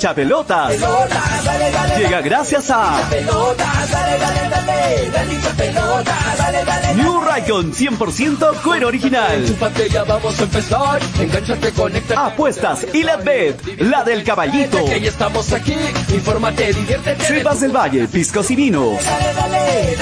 hincha pelotas. Llega gracias a New Raycon 100% cuero original. vamos a empezar. Engánchate, conecta. Apuestas y la bet, la del caballito. Que ya estamos aquí. Infórmate, diviértete. Cepas del Valle, piscos y vinos. Dale, dale,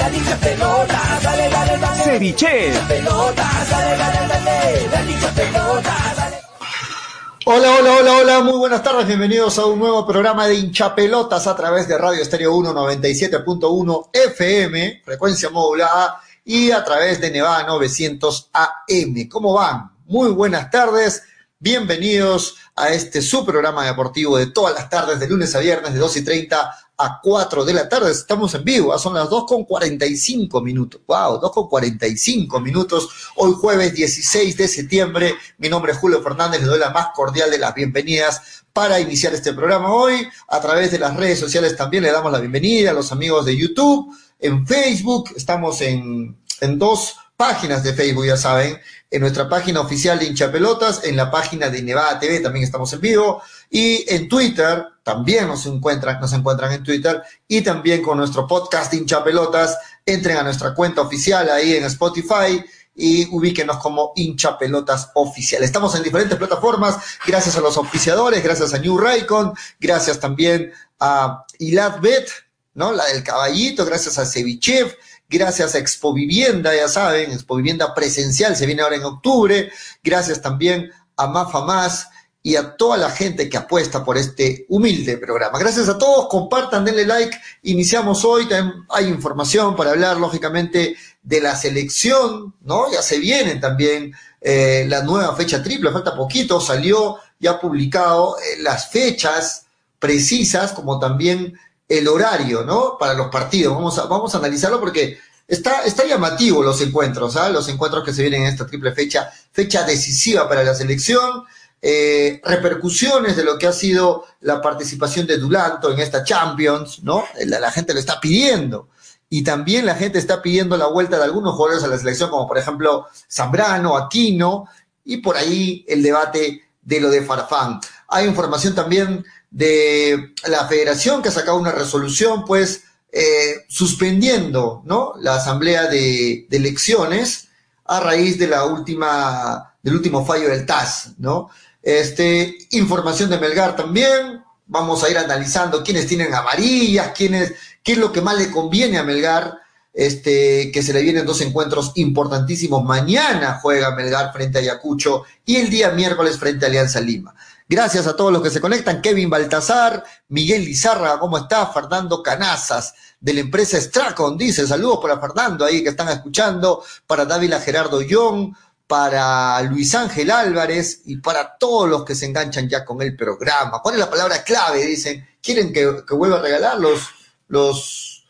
Hola, hola, hola, hola, muy buenas tardes, bienvenidos a un nuevo programa de hinchapelotas a través de Radio Estéreo 197.1 FM, frecuencia modulada, y a través de Nevada 900 AM. ¿Cómo van? Muy buenas tardes, bienvenidos a este su programa deportivo de todas las tardes, de lunes a viernes, de 2 y 30 a 4 de la tarde. Estamos en vivo, son las 2 con 45 minutos. Wow, 2 con 45 minutos. Hoy jueves 16 de septiembre. Mi nombre es Julio Fernández, le doy la más cordial de las bienvenidas para iniciar este programa hoy. A través de las redes sociales también le damos la bienvenida a los amigos de YouTube, en Facebook, estamos en, en dos páginas de Facebook, ya saben, en nuestra página oficial de hinchapelotas, en la página de Nevada TV también estamos en vivo, y en Twitter también nos encuentran, nos encuentran en Twitter, y también con nuestro podcast hinchapelotas, entren a nuestra cuenta oficial ahí en Spotify, y ubíquenos como hinchapelotas oficial. Estamos en diferentes plataformas, gracias a los oficiadores, gracias a New Raycon, gracias también a Iladbet, ¿no? La del caballito, gracias a Cevichev, gracias a Expo Vivienda, ya saben, Expo Vivienda presencial se viene ahora en octubre, gracias también a Mafa Más y a toda la gente que apuesta por este humilde programa. Gracias a todos, compartan, denle like, iniciamos hoy, también hay información para hablar, lógicamente, de la selección, ¿no? Ya se viene también eh, la nueva fecha triple, falta poquito, salió ya publicado eh, las fechas precisas, como también el horario, ¿no? Para los partidos. Vamos a, vamos a analizarlo porque está, está llamativo los encuentros, ¿ah? Los encuentros que se vienen en esta triple fecha, fecha decisiva para la selección. Eh, repercusiones de lo que ha sido la participación de Dulanto en esta Champions, ¿no? La, la, gente lo está pidiendo. Y también la gente está pidiendo la vuelta de algunos jugadores a la selección, como por ejemplo Zambrano, Aquino, y por ahí el debate de lo de Farfán. Hay información también de la federación que ha sacado una resolución, pues, eh, suspendiendo, ¿no? La asamblea de, elecciones a raíz de la última, del último fallo del TAS, ¿no? Este, información de Melgar también, vamos a ir analizando quiénes tienen amarillas, quiénes, qué es lo que más le conviene a Melgar, este, que se le vienen dos encuentros importantísimos. Mañana juega Melgar frente a Ayacucho y el día miércoles frente a Alianza Lima. Gracias a todos los que se conectan. Kevin Baltasar, Miguel Lizarra, ¿cómo está? Fernando Canazas, de la empresa Stracon, dice, saludos para Fernando ahí que están escuchando, para Dávila Gerardo Young, para Luis Ángel Álvarez y para todos los que se enganchan ya con el programa. ¿Cuál es la palabra clave? Dicen, ¿quieren que, que vuelva a regalar los, los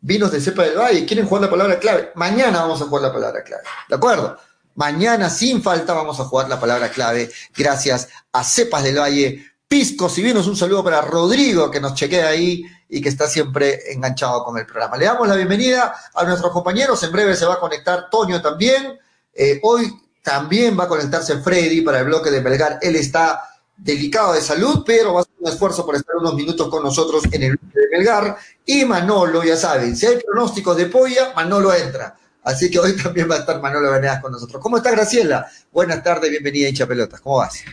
vinos de cepa del valle? ¿Quieren jugar la palabra clave? Mañana vamos a jugar la palabra clave, ¿de acuerdo? Mañana sin falta vamos a jugar la palabra clave gracias a Cepas del Valle, Piscos y Vinos. Un saludo para Rodrigo que nos chequea ahí y que está siempre enganchado con el programa. Le damos la bienvenida a nuestros compañeros. En breve se va a conectar Toño también. Eh, hoy también va a conectarse Freddy para el bloque de Belgar. Él está delicado de salud, pero va a hacer un esfuerzo por estar unos minutos con nosotros en el bloque de Belgar. Y Manolo, ya saben, si hay pronósticos de polla, Manolo entra. Así que hoy también va a estar Manolo Venegas con nosotros. ¿Cómo está Graciela? Buenas tardes, bienvenida a Hincha Pelotas. ¿Cómo vas?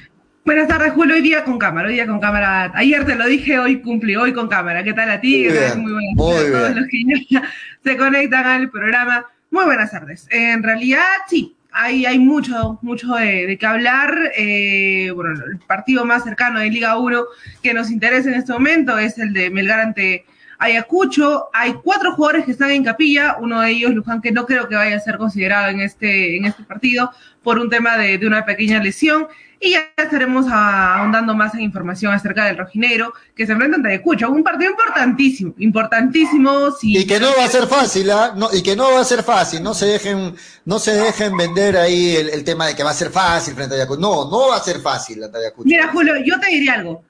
Buenas tardes, Julio. Hoy día con cámara, hoy día con cámara. Ayer te lo dije, hoy cumplí, hoy con cámara. ¿Qué tal a ti? Muy, bien, muy buenas muy tardes a todos los que ya se conectan al programa. Muy buenas tardes. En realidad, sí, hay, hay mucho, mucho de, de qué hablar. Eh, bueno, el partido más cercano de Liga 1 que nos interesa en este momento es el de Melgar ante Ayacucho. Hay cuatro jugadores que están en capilla, uno de ellos, Luján, que no creo que vaya a ser considerado en este, en este partido por un tema de, de una pequeña lesión. Y ya estaremos ahondando más en información acerca del rojinegro que se enfrenta ante Ayacucho. Un partido importantísimo, importantísimo. Si... Y que no va a ser fácil, ¿ah? no, y que no va a ser fácil. No se dejen, no se dejen vender ahí el, el tema de que va a ser fácil frente a Ayacucho. No, no va a ser fácil ante Ayacucho. Mira, Julio, yo te diría algo.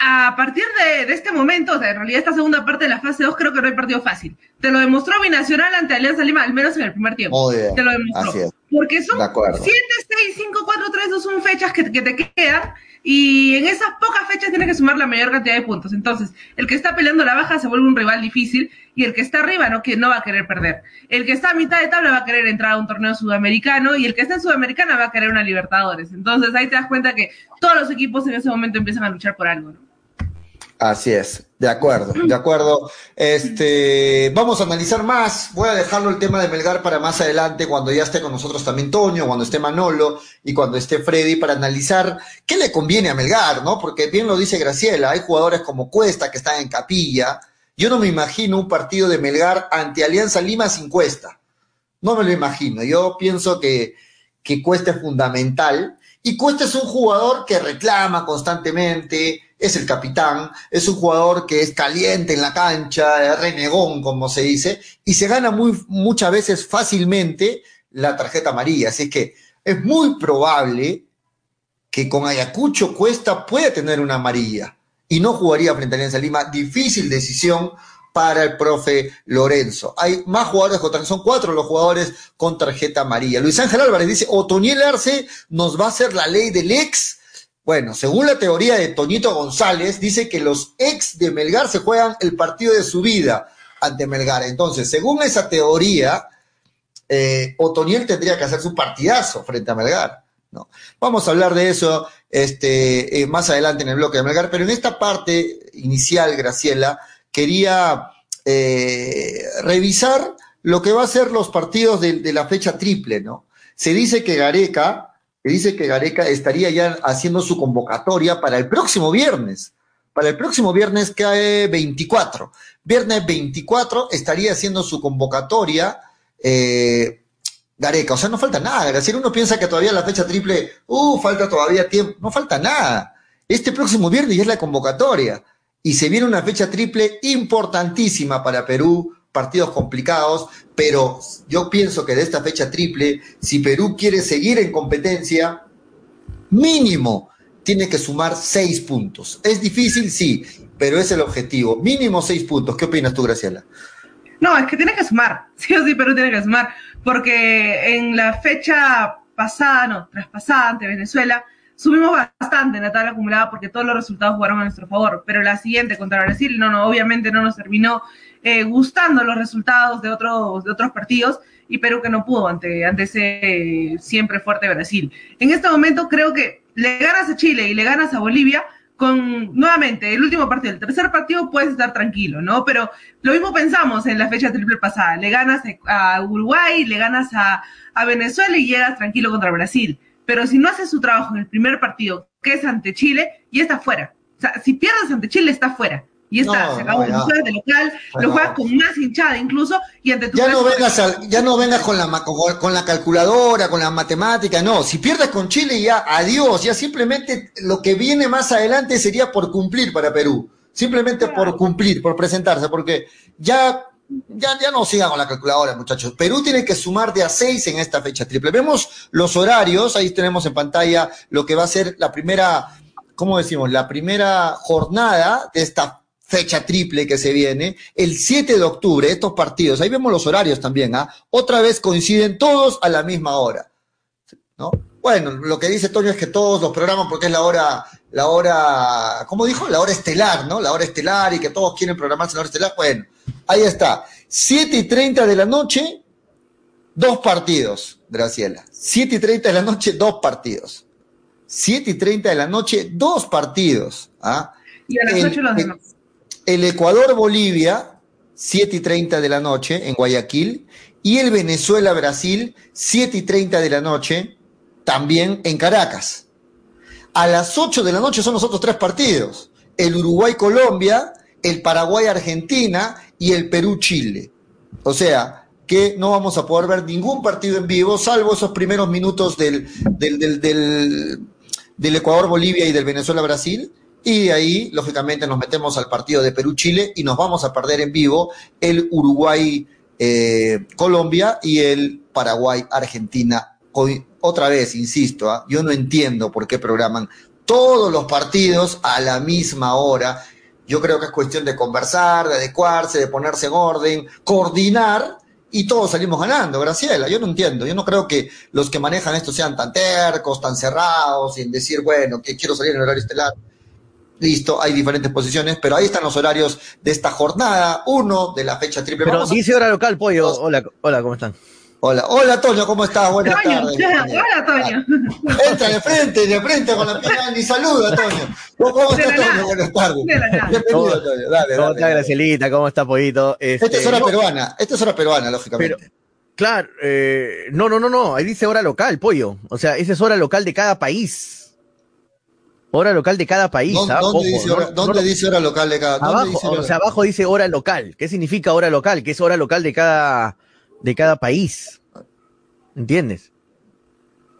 A partir de, de, este momento, o sea, en realidad esta segunda parte de la fase 2 creo que no hay partido fácil. Te lo demostró Binacional ante Alianza Lima, al menos en el primer tiempo. Muy bien. Te lo demostró. Así es. Porque son De acuerdo. 7, 6, 5, 4, 3, 2 son fechas que, que te quedan y en esas pocas fechas tienes que sumar la mayor cantidad de puntos. Entonces, el que está peleando la baja se vuelve un rival difícil y el que está arriba no, que no va a querer perder. El que está a mitad de tabla va a querer entrar a un torneo sudamericano y el que está en Sudamericana va a querer una Libertadores. Entonces, ahí te das cuenta que todos los equipos en ese momento empiezan a luchar por algo, ¿no? Así es, de acuerdo, de acuerdo. Este, vamos a analizar más. Voy a dejarlo el tema de Melgar para más adelante, cuando ya esté con nosotros también Toño, cuando esté Manolo y cuando esté Freddy, para analizar qué le conviene a Melgar, ¿no? Porque bien lo dice Graciela, hay jugadores como Cuesta que están en capilla. Yo no me imagino un partido de Melgar ante Alianza Lima sin Cuesta. No me lo imagino. Yo pienso que, que Cuesta es fundamental. Y Cuesta es un jugador que reclama constantemente, es el capitán, es un jugador que es caliente en la cancha, renegón, como se dice, y se gana muy, muchas veces fácilmente la tarjeta amarilla. Así que es muy probable que con Ayacucho Cuesta pueda tener una amarilla y no jugaría frente a Alianza Lima. Difícil decisión para el profe Lorenzo. Hay más jugadores con son cuatro los jugadores con tarjeta amarilla. Luis Ángel Álvarez dice, Otoniel Arce nos va a hacer la ley del ex bueno, según la teoría de Toñito González, dice que los ex de Melgar se juegan el partido de su vida ante Melgar. Entonces, según esa teoría, eh, Otoniel tendría que hacer su partidazo frente a Melgar. ¿no? Vamos a hablar de eso este, eh, más adelante en el bloque de Melgar, pero en esta parte inicial, Graciela, quería eh, revisar lo que va a ser los partidos de, de la fecha triple, ¿no? Se dice que Gareca dice que Gareca estaría ya haciendo su convocatoria para el próximo viernes. Para el próximo viernes hay 24. Viernes 24 estaría haciendo su convocatoria eh, Gareca. O sea, no falta nada. Decir, uno piensa que todavía la fecha triple, uh, falta todavía tiempo. No falta nada. Este próximo viernes ya es la convocatoria. Y se viene una fecha triple importantísima para Perú, partidos complicados, pero yo pienso que de esta fecha triple, si Perú quiere seguir en competencia, mínimo tiene que sumar seis puntos. Es difícil, sí, pero es el objetivo. Mínimo seis puntos. ¿Qué opinas tú, Graciela? No, es que tiene que sumar. Sí o sí, Perú tiene que sumar. Porque en la fecha pasada, no, traspasada ante Venezuela, subimos bastante en la tabla acumulada porque todos los resultados jugaron a nuestro favor. Pero la siguiente contra Brasil, no, no, obviamente no nos terminó eh, gustando los resultados de otros, de otros partidos y Perú que no pudo ante, ante ese siempre fuerte Brasil. En este momento creo que le ganas a Chile y le ganas a Bolivia con nuevamente el último partido, el tercer partido puedes estar tranquilo, ¿no? Pero lo mismo pensamos en la fecha triple pasada, le ganas a Uruguay, le ganas a, a Venezuela y llegas tranquilo contra Brasil. Pero si no haces su trabajo en el primer partido, que es ante Chile, ya está fuera. O sea, si pierdes ante Chile, está fuera. Y está, se acabó. No, de local, lo juegas con más hinchada incluso, y ante tu ya no vengas Ya no vengas con la, con, la calculadora, con la matemática, no. Si pierdes con Chile, ya adiós. Ya simplemente lo que viene más adelante sería por cumplir para Perú. Simplemente por cumplir, por presentarse, porque ya ya, ya no sigan con la calculadora, muchachos. Perú tiene que sumar de a seis en esta fecha triple. Vemos los horarios, ahí tenemos en pantalla lo que va a ser la primera, ¿cómo decimos? La primera jornada de esta fecha triple que se viene, el 7 de octubre, estos partidos, ahí vemos los horarios también, ¿ah? Otra vez coinciden todos a la misma hora, ¿no? Bueno, lo que dice Toño es que todos los programas, porque es la hora, la hora, ¿cómo dijo? La hora estelar, ¿no? La hora estelar y que todos quieren programarse la hora estelar. Bueno, ahí está. 7 y 30 de la noche, dos partidos, Graciela. 7 y 30 de la noche, dos partidos. 7 y 30 de la noche, dos partidos. ¿ah? Y a las 8 los demás el Ecuador-Bolivia, 7 y 30 de la noche en Guayaquil, y el Venezuela-Brasil, 7 y 30 de la noche, también en Caracas. A las 8 de la noche son los otros tres partidos, el Uruguay-Colombia, el Paraguay-Argentina y el Perú-Chile. O sea, que no vamos a poder ver ningún partido en vivo, salvo esos primeros minutos del, del, del, del Ecuador-Bolivia y del Venezuela-Brasil, y de ahí, lógicamente, nos metemos al partido de Perú-Chile y nos vamos a perder en vivo el Uruguay-Colombia eh, y el Paraguay-Argentina. Otra vez, insisto, ¿ah? yo no entiendo por qué programan todos los partidos a la misma hora. Yo creo que es cuestión de conversar, de adecuarse, de ponerse en orden, coordinar y todos salimos ganando, Graciela. Yo no entiendo, yo no creo que los que manejan esto sean tan tercos, tan cerrados, sin decir, bueno, que quiero salir en el horario estelar. Listo, hay diferentes posiciones, pero ahí están los horarios de esta jornada, uno de la fecha triple. Pero dice hora local, pollo. Hola, hola, ¿cómo están? Hola, hola Toño, ¿cómo estás? Buenas Toño, tardes. ya, hola, Toño. Entra de frente, de frente con la pierna ni saluda, Toño. ¿Cómo estás, Toño? nada. Buenas tardes. Bienvenido, ¿Cómo- Toño. Dale, ¿Cómo dale, está dale. Gracielita? ¿Cómo está Pollito? Esta es Este, hora no, peruana, esta es hora peruana, lógicamente. Pero, claro, eh, no, no, no, no, ahí dice hora local, pollo. O sea, esa es hora local de cada país. Hora local de cada país. ¿Dónde, ¿ah? dónde Ojo, dice, hora, no dónde lo- dice hora local de cada? ¿dónde abajo, dice o sea, abajo dice hora local. ¿Qué significa hora local? Que es hora local de cada, de cada país. ¿Entiendes?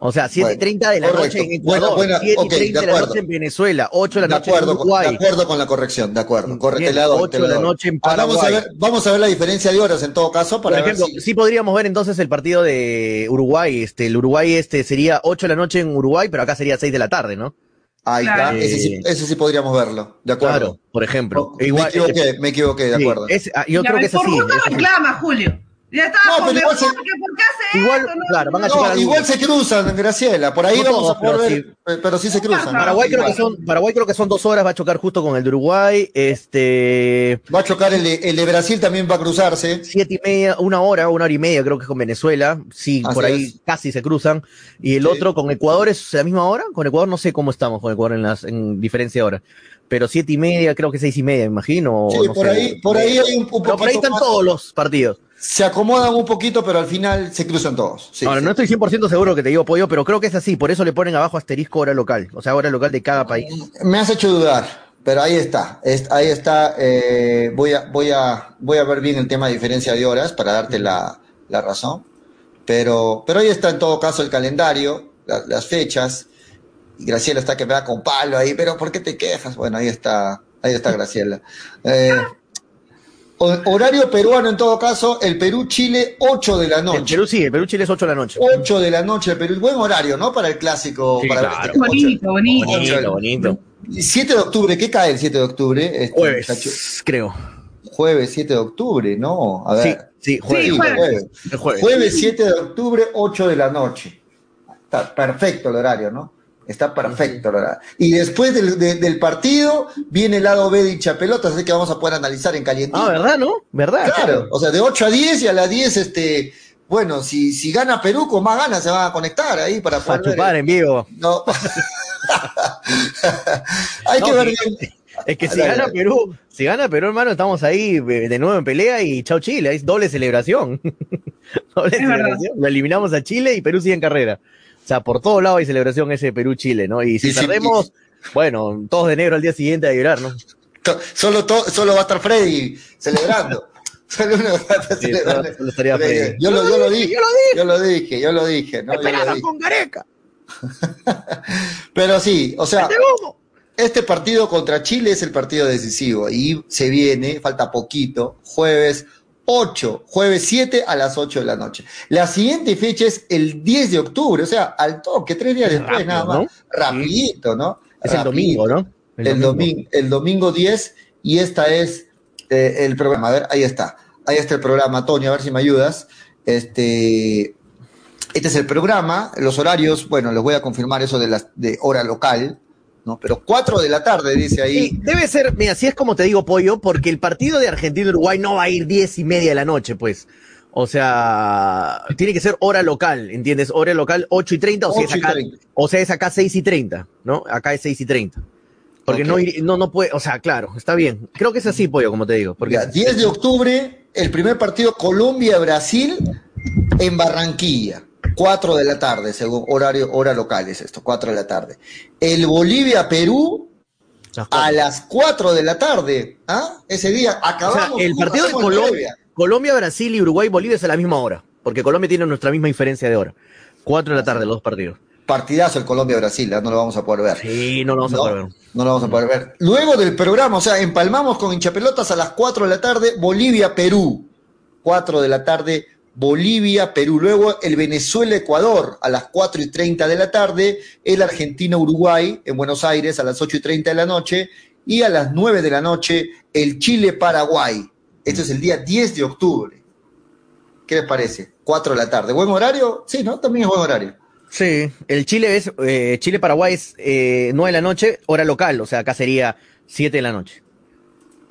O sea, 7.30 de la correcto. noche en Ecuador, Buena, buena, 7 y ok, 30 de de la noche en Venezuela, 8 de la de noche en acuerdo, con, Uruguay. de acuerdo con la corrección, de acuerdo. Correcto, Bien, te la doy, ocho te la de la noche en Ah, vamos, a Paraguay. ver, vamos a ver la diferencia de horas en todo caso para Por ejemplo, ver si... sí podríamos ver entonces el partido de Uruguay. Este, el Uruguay este sería 8 de la noche en Uruguay, pero acá sería 6 de la tarde, ¿no? Ahí Claro. está, ese sí, ese sí podríamos verlo, de acuerdo. Claro, por ejemplo. No, Igual, me equivoqué, me equivoqué, de sí, acuerdo. es- ah, yo Ya creo que es es así. reclama, Julio. Ya estaba No, con pero igual se- que ¿por qué hace Igual, esto? No, claro, van a no, chocar No, al- igual se cruzan, Graciela, por ahí No vamos todos, a poder pero ver, eh, pero sí se cruzan. Paraguay creo que son, Paraguay creo que son dos horas, va a chocar justo con el de Uruguay, este, Va a chocar el de, el de Brasil, también va a cruzarse. siete y media, una hora, una hora y media creo que es con Venezuela, sí, Así por ahí es. casi se cruzan, y el Sí. otro con Ecuador es la misma hora, con Ecuador no sé cómo estamos con Ecuador en las, en diferencia de hora, pero siete y media, creo que seis y media, me imagino. Sí, no por sé. ahí, por ahí hay un, un Pero por ahí poquito están más. todos los partidos. Se acomodan un poquito, pero al final se cruzan todos. Sí, Ahora, sí. no estoy 100% seguro que te digo pollo, pero creo que es así, por eso le ponen abajo asterisco hora local, o sea, hora local de cada país. Me has hecho dudar, pero ahí está. Es- ahí está. eh, voy, a, voy, a, voy a ver bien el tema de diferencia de horas para darte la, la razón. Pero, pero ahí está en todo caso el calendario, la- las fechas. Y Graciela está que me da con palo ahí, pero ¿por qué te quejas? Bueno, ahí está, ahí está Graciela. Eh, ho- horario peruano en todo caso, el Perú-Chile, 8 de la El noche. Perú sí, el Perú Chile es 8 de la noche. 8 de la noche, el Perú. Buen horario, ¿no? Para el clásico. Sí, para claro. ocho- Bonito, bonito. Bonito, bonito. 7 de octubre, ¿qué cae el 7 de octubre? Este, muchacho? Jueves, creo. Jueves 7 de octubre, ¿no? A Sí, ver. sí, jueves. Sí, jueves. jueves. El jueves. Jueves 7 de octubre, 8 de la noche. Está perfecto el horario, ¿no? Está perfecto horario. Y después del, de- del partido viene el lado B de hinchapelotas, así que vamos a poder analizar en calientito. Ah, ¿verdad, no? ¿Verdad? Claro, o sea, de 8 a 10 y a las 10, este, bueno, si, si gana Perú, con más ganas se van a conectar ahí para Para poder ver. chupar en vivo. No. Hay que ver bien. Es que si Dale, gana. Perú, si gana Perú, hermano, estamos ahí eh, de nuevo en pelea y chao Chile, es doble celebración. doble Es verdad. celebración. Lo eliminamos a Chile y Perú sigue en carrera. O sea, por todos lados hay celebración ese Perú-Chile, ¿no? Y si Y si- bueno, todos de negro al día siguiente a llorar, ¿no? To- Solo, to- solo va a estar Freddy celebrando. Solo uno va a estar Sí, celebrando. solo- solo estaría Freddy. Yo lo, yo lo dije, yo lo yo lo dije, yo lo dije, ¿no? Yo lo dije. con Gareca. Pero sí, o sea, este partido contra Chile es el partido decisivo y se viene, falta poquito, jueves 8, jueves 7 a las 8 de la noche. La siguiente fecha es el 10 de octubre, o sea, al toque, tres días Es después rápido, nada más. ¿no? Rapidito, ¿no? Es el domingo, ¿no? El, domingo, el domingo 10 y esta es eh, el programa. A ver, ahí está. Ahí está el programa, Toño, a ver si me ayudas. Este, este es el programa, los horarios, bueno, les voy a confirmar eso de, las, de hora local, ¿no? Pero 4 de la tarde, dice ahí. Sí, debe ser, mira, así es como te digo, Pollo, porque el partido de Argentina-Uruguay no va a ir diez y media de la noche, pues. O sea, tiene que ser hora local, ¿entiendes? Hora local 8 y 30, o, sea, es 8 y acá, 30. o sea, es acá 6 y 30, ¿no? Acá es 6 y 30. Porque no, no, no puede, o sea, claro, está bien. Creo que es así, Pollo, como te digo. Porque Ya, 10 de octubre, el primer partido Colombia-Brasil en Barranquilla. 4 de la tarde, según horario, hora local es esto, 4 de la tarde. El Bolivia-Perú a las 4 de la tarde. ¿Ah? Ese día O sea, acabamos. el partido de Colombia. Colombia, Brasil y Uruguay, Bolivia es a la misma hora. Porque Colombia tiene nuestra misma diferencia de hora. 4 de la tarde, los dos partidos. Partidazo el Colombia-Brasil, ¿ah? no lo vamos a poder ver. Sí, no lo vamos a poder ver. no lo vamos a poder ver. Luego del programa, o sea, empalmamos con hinchapelotas a las 4 de la tarde, Bolivia-Perú. 4 de la tarde, Bolivia-Perú. Luego el Venezuela-Ecuador a las 4 y 30 de la tarde, el Argentina-Uruguay en Buenos Aires a las 8 y 30 de la noche y a las 9 de la noche el Chile-Paraguay. Esto es el día 10 de octubre. ¿qué les parece? 4 de la tarde. ¿Buen horario? Sí, ¿no? También es buen horario. Sí, el Chile es, eh, Chile-Paraguay es eh, 9 de la noche, hora local, o sea, acá sería 7 de la noche.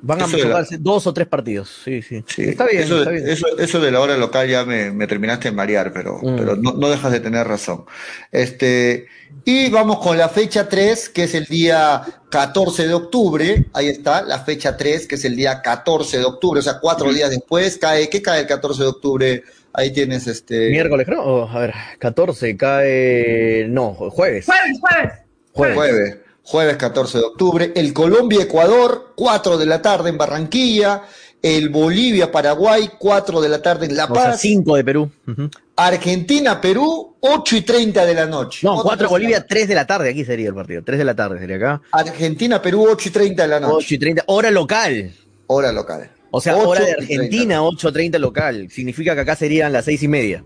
Van a Eso de la- jugarse dos o tres partidos, sí, sí. Sí, está bien, eso, está bien. Eso, eso de la hora local ya me, me terminaste de marear, pero, Mm. pero no, no dejas de tener razón. Este, y vamos con la fecha 3, que es el día 14 de octubre. Ahí está, la fecha 3, que es el día 14 de octubre, o sea, cuatro días después. Cae, ¿Qué cae el 14 de octubre? Ahí tienes este. Miércoles, creo. Oh, a ver, 14, cae. No, jueves. Jueves, jueves. Jueves. Jueves, jueves 14 de octubre. El Colombia-Ecuador, 4 de la tarde en Barranquilla. El Bolivia-Paraguay, 4 de la tarde en La O sea, Paz. 5 de Perú. Ujú. Argentina-Perú, 8 y 30 de la noche. No, Otra 4 cosa. Bolivia, 3 de la tarde. Aquí sería el partido. 3 de la tarde sería acá. Argentina-Perú, 8 y 30 de la noche. 8 y 30. Hora local. Hora local. O sea, 8 hora de y 30. Argentina, 8.30 local. Significa que acá serían las 6 y media.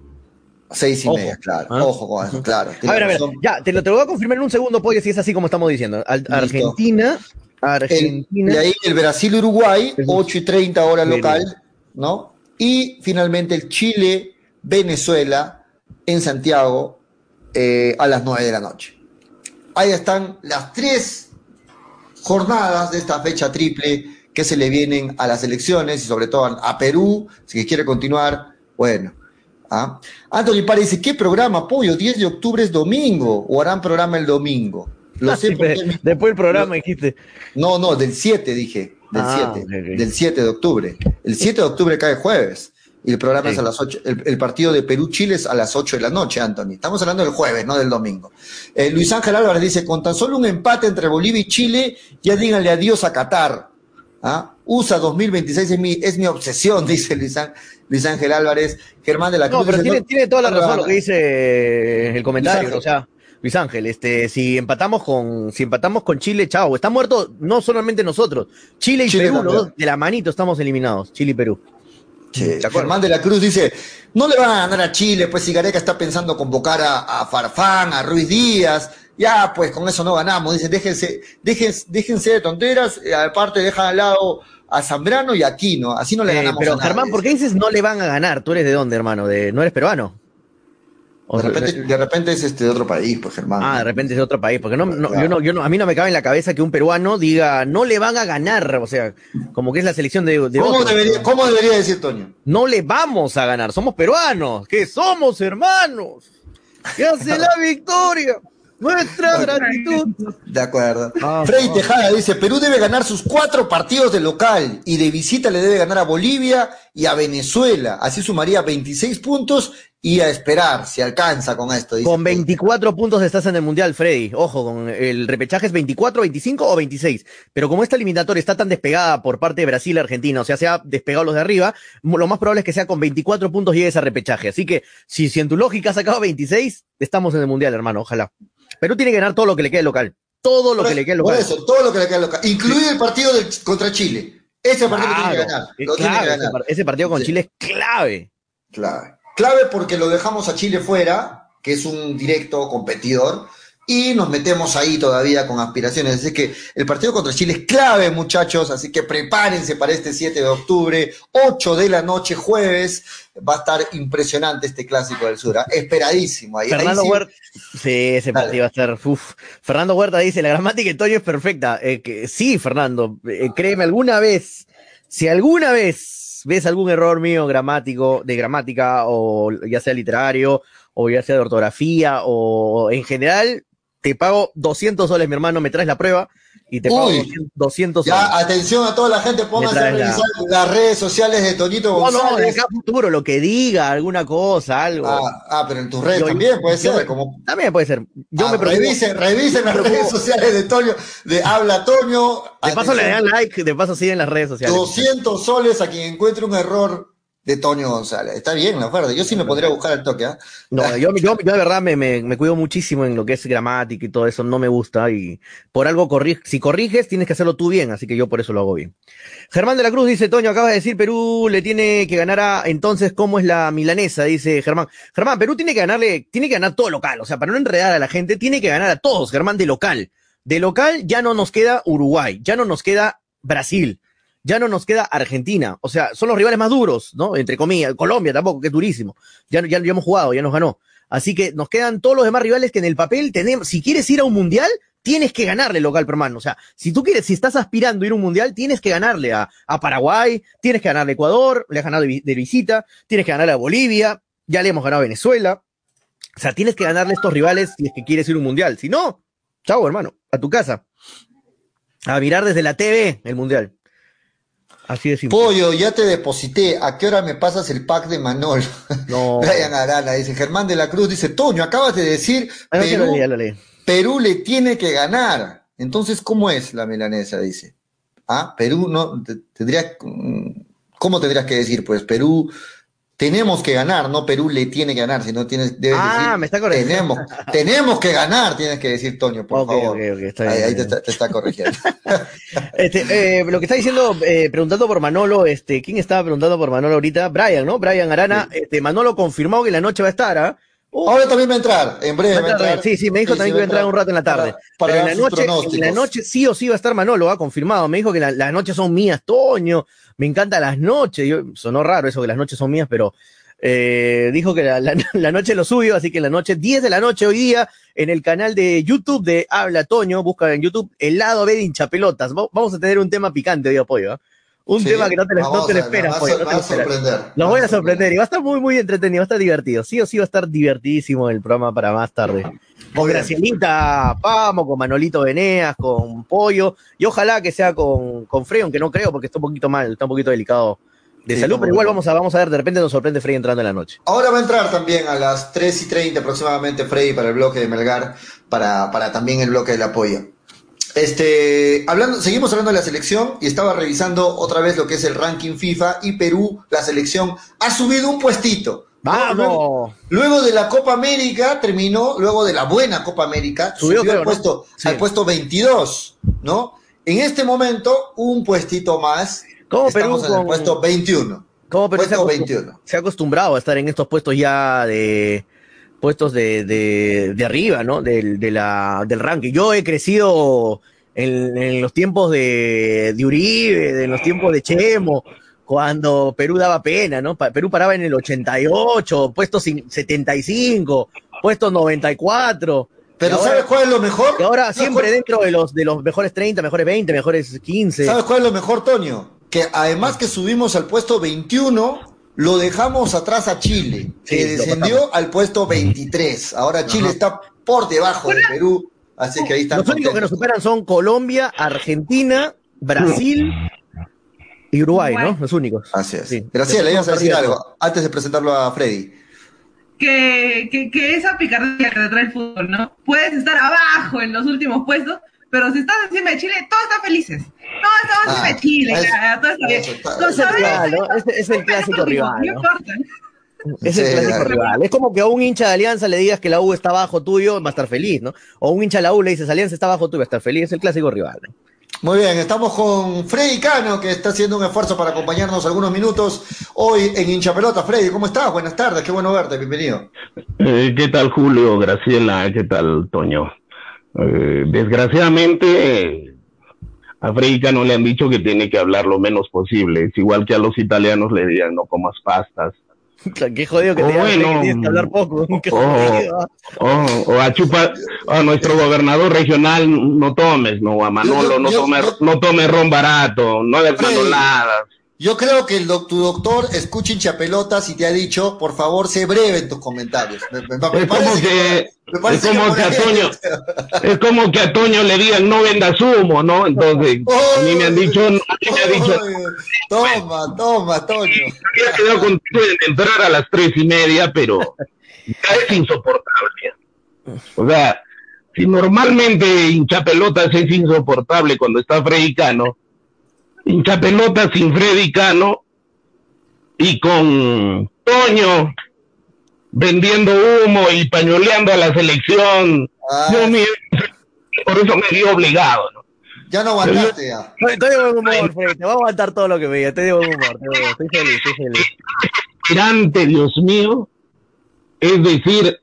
6 y Ojo. media, claro. ¿Ah? Ojo con eso, claro. A ver, a ver, ya, te lo, te lo voy a confirmar en un segundo, Pollo, si es así como estamos diciendo. Al- Argentina, El, Argentina. de ahí el Brasil-Uruguay, Eso. 8 y 30 hora local, ¿no? Y finalmente el Chile-Venezuela en Santiago eh, a las 9 de la noche. Ahí están las tres jornadas de esta fecha triple que se le vienen a las elecciones y sobre todo a, Perú, si quiere continuar, bueno. ¿Ah? Anthony dice, ¿qué programa, Pollo? 10 de octubre es domingo, o harán programa el domingo. Lo Ah, sé sí, Después del programa dijiste. no, no, del 7 dije. Del Ah, 7. ok, ok. Del 7 de octubre. El 7 de octubre cae jueves. Y el programa es a las 8. El, el partido de Perú-Chile es a las 8 de la noche, Anthony. Estamos hablando del jueves, no del domingo. Eh, Luis Ángel Álvarez dice: con tan solo un empate entre Bolivia y Chile, ya díganle adiós a Qatar. ¿Ah? USA 2026 es mi, es mi obsesión, dice Luis, Luis Ángel Álvarez. Germán de la Cruz. No, pero tiene, no- tiene toda la no razón lo que dice el comentario, Luis Ángel. o sea, Luis Ángel, este, si empatamos con, si empatamos con Chile, chao, está muerto no solamente nosotros, Chile y Chile Perú, también. los dos de la manito estamos eliminados, Chile y Perú. Germán de la Cruz dice, no le van a ganar a Chile, pues si Gareca está pensando convocar a, a Farfán, a Ruiz Díaz, ya pues con eso no ganamos, dice, déjense, déjense, déjense de tonteras, aparte dejan al lado a Zambrano y a Aquino, así no le Eh, ganamos pero a nadie. Germán, ¿por qué dices no le van a ganar? ¿Tú eres de dónde, hermano? De, ¿No eres peruano? De repente, de repente es este de otro país, pues Germán. Ah, de repente es de otro país, porque no, no, Claro. yo no, yo no, a mí no me cabe en la cabeza que un peruano diga no le van a ganar, o sea, como que es la selección de, de ¿Cómo, debería, ¿Cómo debería decir Toño? No le vamos a ganar, somos peruanos, que somos hermanos. ¿Qué hace la victoria? Nuestra gratitud. De acuerdo. Ah, Freddy ah. Tejada dice, Perú debe ganar sus cuatro partidos de local y de visita le debe ganar a Bolivia y a Venezuela. Así sumaría 26 puntos y a esperar si alcanza con esto. dice. Con 24 puntos estás en el Mundial, Freddy. Ojo, con el repechaje es 24, 25 o 26. Pero como esta eliminatoria está tan despegada por parte de Brasil y Argentina, o sea, se ha despegado los de arriba, lo más probable es que sea con 24 puntos llegues a repechaje. Así que, si, si en tu lógica has sacado 26, estamos en el Mundial, hermano, ojalá. Perú tiene que ganar todo lo que le quede local. Todo lo Por que le quede por local. eso, todo lo que le queda local. Incluido el partido contra Chile. Ese partido lo tiene que ganar. Lo tiene que ganar. ese partido con Sí. Chile es clave. Clave. Clave porque lo dejamos a Chile fuera, que es un directo competidor, y nos metemos ahí todavía con aspiraciones. Así que el partido contra Chile es clave, muchachos, así que prepárense para este 7 de octubre, 8 de la noche, jueves. Va a estar impresionante este clásico del sur, esperadísimo. Ahí, ahí Fernando sí- Huerta. Sí, ese partido va a estar. uf. Fernando Huerta dice: La gramática de Toño es perfecta. Eh, que, sí, Fernando, eh, créeme, alguna vez, si alguna vez ves algún error mío gramático, de gramática, o ya sea literario, o ya sea de ortografía, o en general, te pago 200 soles, mi hermano, me traes la prueba y te pago Uy. 200, 200 soles. Ya, atención a toda la gente, pónganse a la- revisar las redes sociales de Toñito No, no, de González. acá futuro, lo que diga, alguna cosa, algo. ah, ah, pero en tus redes Yo- también puede ser, como También puede ser. Yo Ah, me preocupo. revisen, revisen las redes sociales de Toño, de Habla Toño. De paso le dan like, de paso siguen las redes sociales. 200 soles a quien encuentre un error de Toño González. Está bien la oferta. Yo sí me podría buscar al toque, ¿ah? No, yo, yo, yo de verdad me, me, me cuido muchísimo en lo que es gramática y todo eso, no me gusta y por algo corri si corriges tienes que hacerlo tú bien, así que yo por eso lo hago bien. Germán de la Cruz dice, Toño, acaba de decir Perú le tiene que ganar a, entonces, ¿cómo es la milanesa? Dice Germán. Germán, Perú tiene que ganarle, tiene que ganar todo local, o sea, para no enredar a la gente, tiene que ganar a todos, Germán, de local. De local ya no nos queda Uruguay, ya no nos queda Brasil. Ya no nos queda Argentina. O sea, son los rivales más duros, ¿no? Entre comillas. Colombia tampoco, que es durísimo. Ya, ya, ya hemos jugado, ya nos ganó. Así que nos quedan todos los demás rivales que en el papel tenemos. Si quieres ir a un mundial, tienes que ganarle local, hermano. O sea, si tú quieres, si estás aspirando a ir a un mundial, tienes que ganarle a, Paraguay, tienes que ganarle a Ecuador, le has ganado de, de, visita, tienes que ganarle a Bolivia, ya le hemos ganado a Venezuela. O sea, tienes que ganarle a estos rivales si es que quieres ir a un mundial. Si no, chao, hermano, a tu casa. A mirar desde la TV el mundial. Así de simple. Pollo, ya te deposité. ¿A qué hora me pasas el pack de Manol? No. Brian Arana dice. Germán de la Cruz dice: Toño, acabas de decir. No, Perú, lo leí, lo leí. Perú le tiene que ganar. Entonces, ¿cómo es la milanesa? Dice. Ah, Perú no. te- Tendría. ¿Cómo tendrías que decir? Pues Perú. Tenemos que ganar, no Perú le tiene que ganar, sino tienes, debes Ah, decir, me está corrigiendo. tenemos, tenemos que ganar, tienes que decir, Toño, por favor. está ahí bien, ahí te, está bien. está, te está corrigiendo. Este, eh, lo que está diciendo, eh, preguntando por Manolo, este, ¿quién estaba preguntando por Manolo ahorita? Brian, ¿no? Brian Arana, este, Manolo confirmó que la noche va a estar, ¿ah? Uh, Ahora también va a entrar, en breve va a entrar. Sí, sí, me dijo Sí, también que iba a entrar un rato en la tarde. Para, para Pero en la noche, en la noche sí o sí va a estar Manolo, ha confirmado. Me dijo que la- las noches son mías, Toño. Me encantan las noches. Yo, sonó raro eso que las noches son mías, pero eh, dijo que la, la- la noche lo suyo, así que la noche, 10 de la noche hoy día, en el canal de YouTube de Habla Toño, busca en YouTube el lado B de hinchapelotas. Va- Vamos a tener un tema picante hoy, apoyo. ¿ah? Un Sí, tema que no te, lo- no vamos te lo a- esperas, no te me lo esperas. sorprender. Los voy a sorprender y va a estar muy, muy entretenido, va a estar divertido. Sí o sí va a estar divertidísimo el programa para más tarde. Con. Gracielita Pamo, con Manolito Veneas, con Pollo, y ojalá que sea con, con Frey, aunque no creo porque está un poquito mal, está un poquito delicado de Sí, salud, pero igual vamos a, vamos a ver, de repente nos sorprende Frey entrando en la noche. Ahora va a entrar también a las 3 y 30 aproximadamente Freddy para el bloque de Melgar, para, para también el bloque del apoyo. Este, hablando, seguimos hablando de la selección y estaba revisando otra vez lo que es el ranking FIFA y Perú, la selección, ha subido un puestito. ¿no? Luego, ¡Vamos! luego de la Copa América terminó, luego de la buena Copa América, Subió, subió, creo, al, ¿no? puesto, Sí. al puesto 22, ¿no? En este momento, un puestito más. ¿Cómo Estamos Perú en el con- puesto 21. ¿Cómo Perú se ha, Puesto acostum- 21. se ha acostumbrado a estar en estos puestos ya de puestos de, de, de arriba, ¿no? Del, de la, del ranking. Yo he crecido en, en los tiempos de, de Uribe, de los tiempos de Chemo, cuando Perú daba pena, ¿no? Pa- Perú paraba en el 88, puesto cin- 75, puesto 94. Pero ahora- ¿sabes cuál es lo mejor? Y ahora ¿Sabes siempre cuál- dentro de los, de los mejores 30, mejores 20, mejores 15. ¿Sabes cuál es lo mejor, Toño? Que además que subimos al puesto 21, lo dejamos atrás a Chile, Sí, que descendió al puesto 23. Ahora Chile está por debajo de Perú, así que ahí están Los únicos que nos superan son Colombia, Argentina, Brasil y Uruguay, ¿no? Los únicos. Así es. Sí. Graciela, ibas a decir algo antes de presentarlo a Freddy. que, que, que esa picardía que te trae el fútbol, ¿no? Puedes estar abajo en los últimos puestos, pero si estás encima de Chile, todos están felices. No, estamos encima Ah, de Chile, eso- ya, todo está bien. Es el saber- rival, ¿no? Es, es el clásico rival, No importa. Es el Sí, clásico rival. Es como que a un hincha de Alianza le digas que la U está abajo tuyo, va a estar feliz, ¿no? O a un hincha de la U le dices Alianza está abajo tuyo, va a estar feliz. Es el clásico rival, ¿no? Muy bien, estamos con Freddy Cano, que está haciendo un esfuerzo para acompañarnos algunos minutos hoy en Hincha Pelota. Freddy, ¿cómo estás? Buenas tardes, qué bueno verte, bienvenido. Eh, ¿Qué tal Julio, Graciela? ¿Qué tal Toño? Eh, desgraciadamente a no le han dicho que tiene que hablar lo menos posible. Es igual que a los italianos le digan no comas pastas. Qué jodido que te Oh, digan bueno. que hablar poco. Oh. O, a chupar a nuestro gobernador regional no tomes, no a Manolo no Yo- yo- tome yo- no tome ron barato, no hagas Freddy. manoladas. Yo creo que el doc- tu doctor escucha hincha pelotas y te ha dicho, por favor, sé breve en tus comentarios. Me, me- me Es como que es como que a Toño es como que a Toño le digan no vendas humo, ¿no? Entonces a mí me han dicho a mí me ha dicho Toma, toma, Toño. había quedado contigo de entrar a las tres y media, pero ya es insoportable. O sea, si normalmente hincha pelotas es insoportable cuando está Freddy Cano, hincha pelotas sin Freddy Cano y con Toño vendiendo humo y pañoleando a la selección, Ah, yo me- por eso me vi obligado, ¿no? ya no aguantaste ya. Estoy estoy de buen humor, Freddy. Te voy a aguantar todo lo que me digas. Estoy de buen humor. Estoy, feliz, estoy feliz. aspirante, Dios mío. Es decir,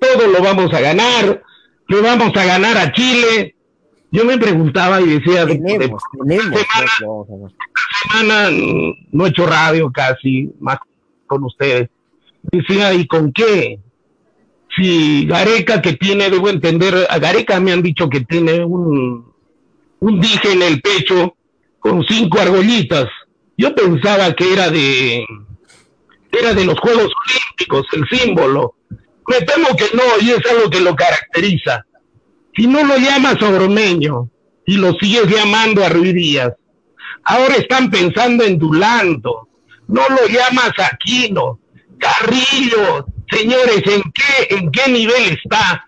todo lo vamos a ganar, le vamos a ganar a Chile. Yo me preguntaba y decía, de- de- Tenemos, tenemos. semana- no, no, no. semana no he hecho radio casi, más con ustedes. Decía, ¿y con qué? Si Gareca que tiene, debo entender, a Gareca me han dicho que tiene un, un dije en el pecho con cinco argollitas. Yo pensaba que era de, era de los Juegos Olímpicos, el símbolo. Me temo que no, y es algo que lo caracteriza. Si no lo llamas ormeño y lo sigues llamando a Ruiz Díaz, ahora están pensando en Dulanto, no lo llamas Aquino, Carrillo, señores, ¿en qué, en qué nivel está?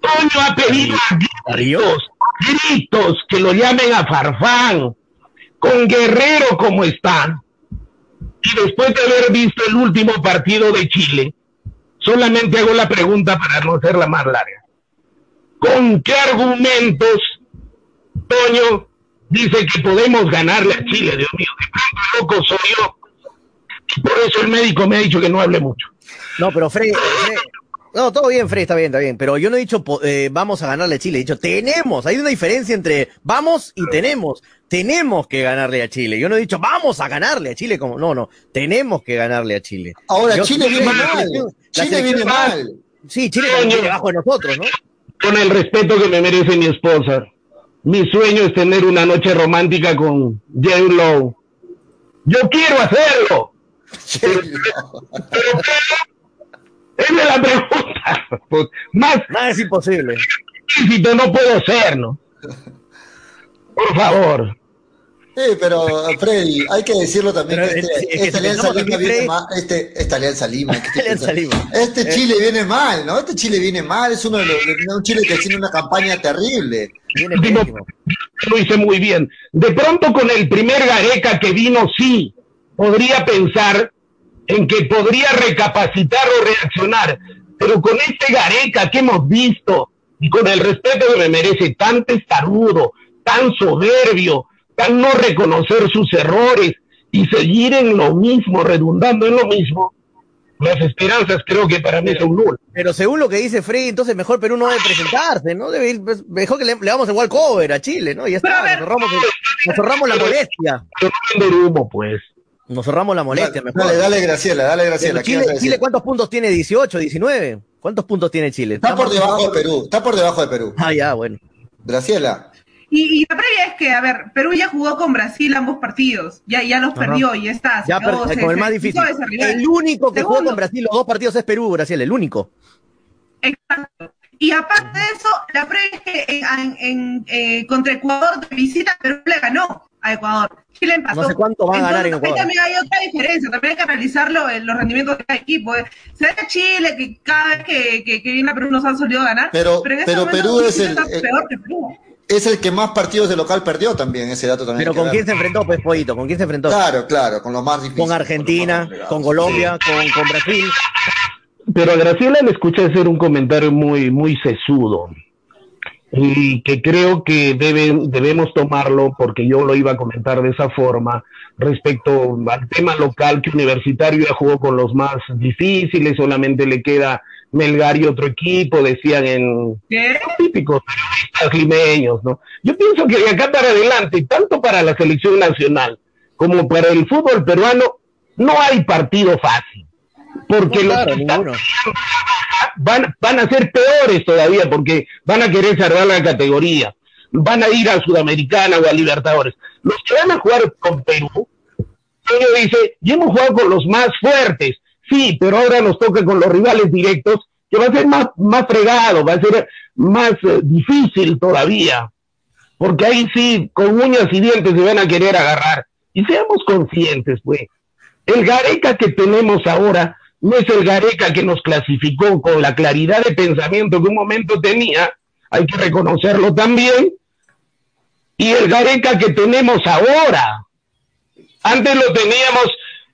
Toño ha pedido a gritos, gritos que lo llamen a Farfán, con Guerrero como está. Y después de haber visto el último partido de Chile, solamente hago la pregunta para no hacerla más larga. ¿Con qué argumentos Toño dice que podemos ganarle a Chile? Dios mío, de pronto loco soy yo. Y por eso el médico me ha dicho que no hable mucho. No, pero Fred, no, todo bien, Fred, está bien, está bien. Pero yo no he dicho eh, vamos a ganarle a Chile, he dicho tenemos. Hay una diferencia entre vamos y tenemos. Tenemos que ganarle a Chile. Yo no he dicho vamos a ganarle a Chile como no, no. Tenemos que ganarle a Chile. Ahora Chile viene mal. Chile viene mal. Sí, Chile viene debajo de nosotros, ¿no? Con el respeto que me merece mi esposa. Mi sueño es tener una noche romántica con J. Lowe. Yo quiero hacerlo. pero, pero, esa es la pregunta. Pues, más, Nada es imposible. no puedo ser, ¿no? Por favor. Sí, pero Freddy, hay que decirlo también que, este, esta Alianza Lima viene mal, este, esta Alianza Lima, este Chile viene mal, ¿no? Este Chile viene mal, es uno de los, un Chile que tiene una campaña terrible. lo hice muy bien. De pronto con el primer Gareca que vino, sí, podría pensar en que podría recapacitar o reaccionar, pero con este Gareca que hemos visto y con el respeto que me merece, tan testarudo, tan soberbio, tan no reconocer sus errores y seguir en lo mismo, redundando en lo mismo, las esperanzas creo que para mí son nulas. Pero según lo que dice Freddy, entonces mejor Perú no debe presentarse, ¿no? Debe ir, pues, mejor que le, le damos igual cover a Chile, ¿no? Y ya está, nos ahorramos, nos ahorramos la molestia. humo, pues. Nos ahorramos la molestia, mejor. Dale, dale, Graciela, dale, Graciela. Chile, Chile, ¿cuántos puntos tiene? ¿18, 19? ¿Cuántos puntos tiene Chile? Está por debajo de Perú, está por debajo de Perú. Ah, ya, bueno. Graciela. Y, la previa es que, a ver, Perú ya jugó con Brasil ambos partidos, ya, ya los perdió y está. Ya con el más difícil. El único que jugó con Brasil los dos partidos es Perú, Brasil, el único. Exacto. Y aparte de eso, la previa es que en, en, eh, contra Ecuador de visita Perú le ganó a Ecuador. Chile empató. No sé cuánto va a ganar en Ecuador. También hay otra diferencia, también hay que analizarlo en los rendimientos de cada equipo. ¿eh? Se ve Chile que cada vez que, que, que viene a Perú nos han solido ganar, pero, pero, pero Perú es el, peor que Perú. Es el que más partidos de local perdió también, ese dato también. Pero ¿con quién se enfrentó, pues, Pollito? ¿Con quién se enfrentó? Claro, claro, con los más difíciles. Con Argentina, con, Colombia, con, con Brasil. Pero a Graciela le escuché hacer un comentario muy, muy sesudo y que creo que deben, debemos tomarlo porque yo lo iba a comentar de esa forma respecto al tema local que Universitario ya jugó con los más difíciles, solamente le queda Melgar y otro equipo, decían en típicos limeños, ¿no? Yo pienso que de acá para adelante, tanto para la selección nacional como para el fútbol peruano, no hay partido fácil, porque los van, van a ser peores todavía porque van a querer salvar la categoría, van a ir a Sudamericana o a Libertadores. Los que van a jugar con Perú, ellos dice, y hemos jugado con los más fuertes, sí, pero ahora nos toca con los rivales directos, que va a ser más, más fregado, va a ser más eh, difícil todavía, porque ahí sí, con uñas y dientes se van a querer agarrar. Y seamos conscientes, pues, el Gareca que tenemos ahora no es el Gareca que nos clasificó con la claridad de pensamiento que un momento tenía, hay que reconocerlo también, y el Gareca que tenemos ahora. Antes lo teníamos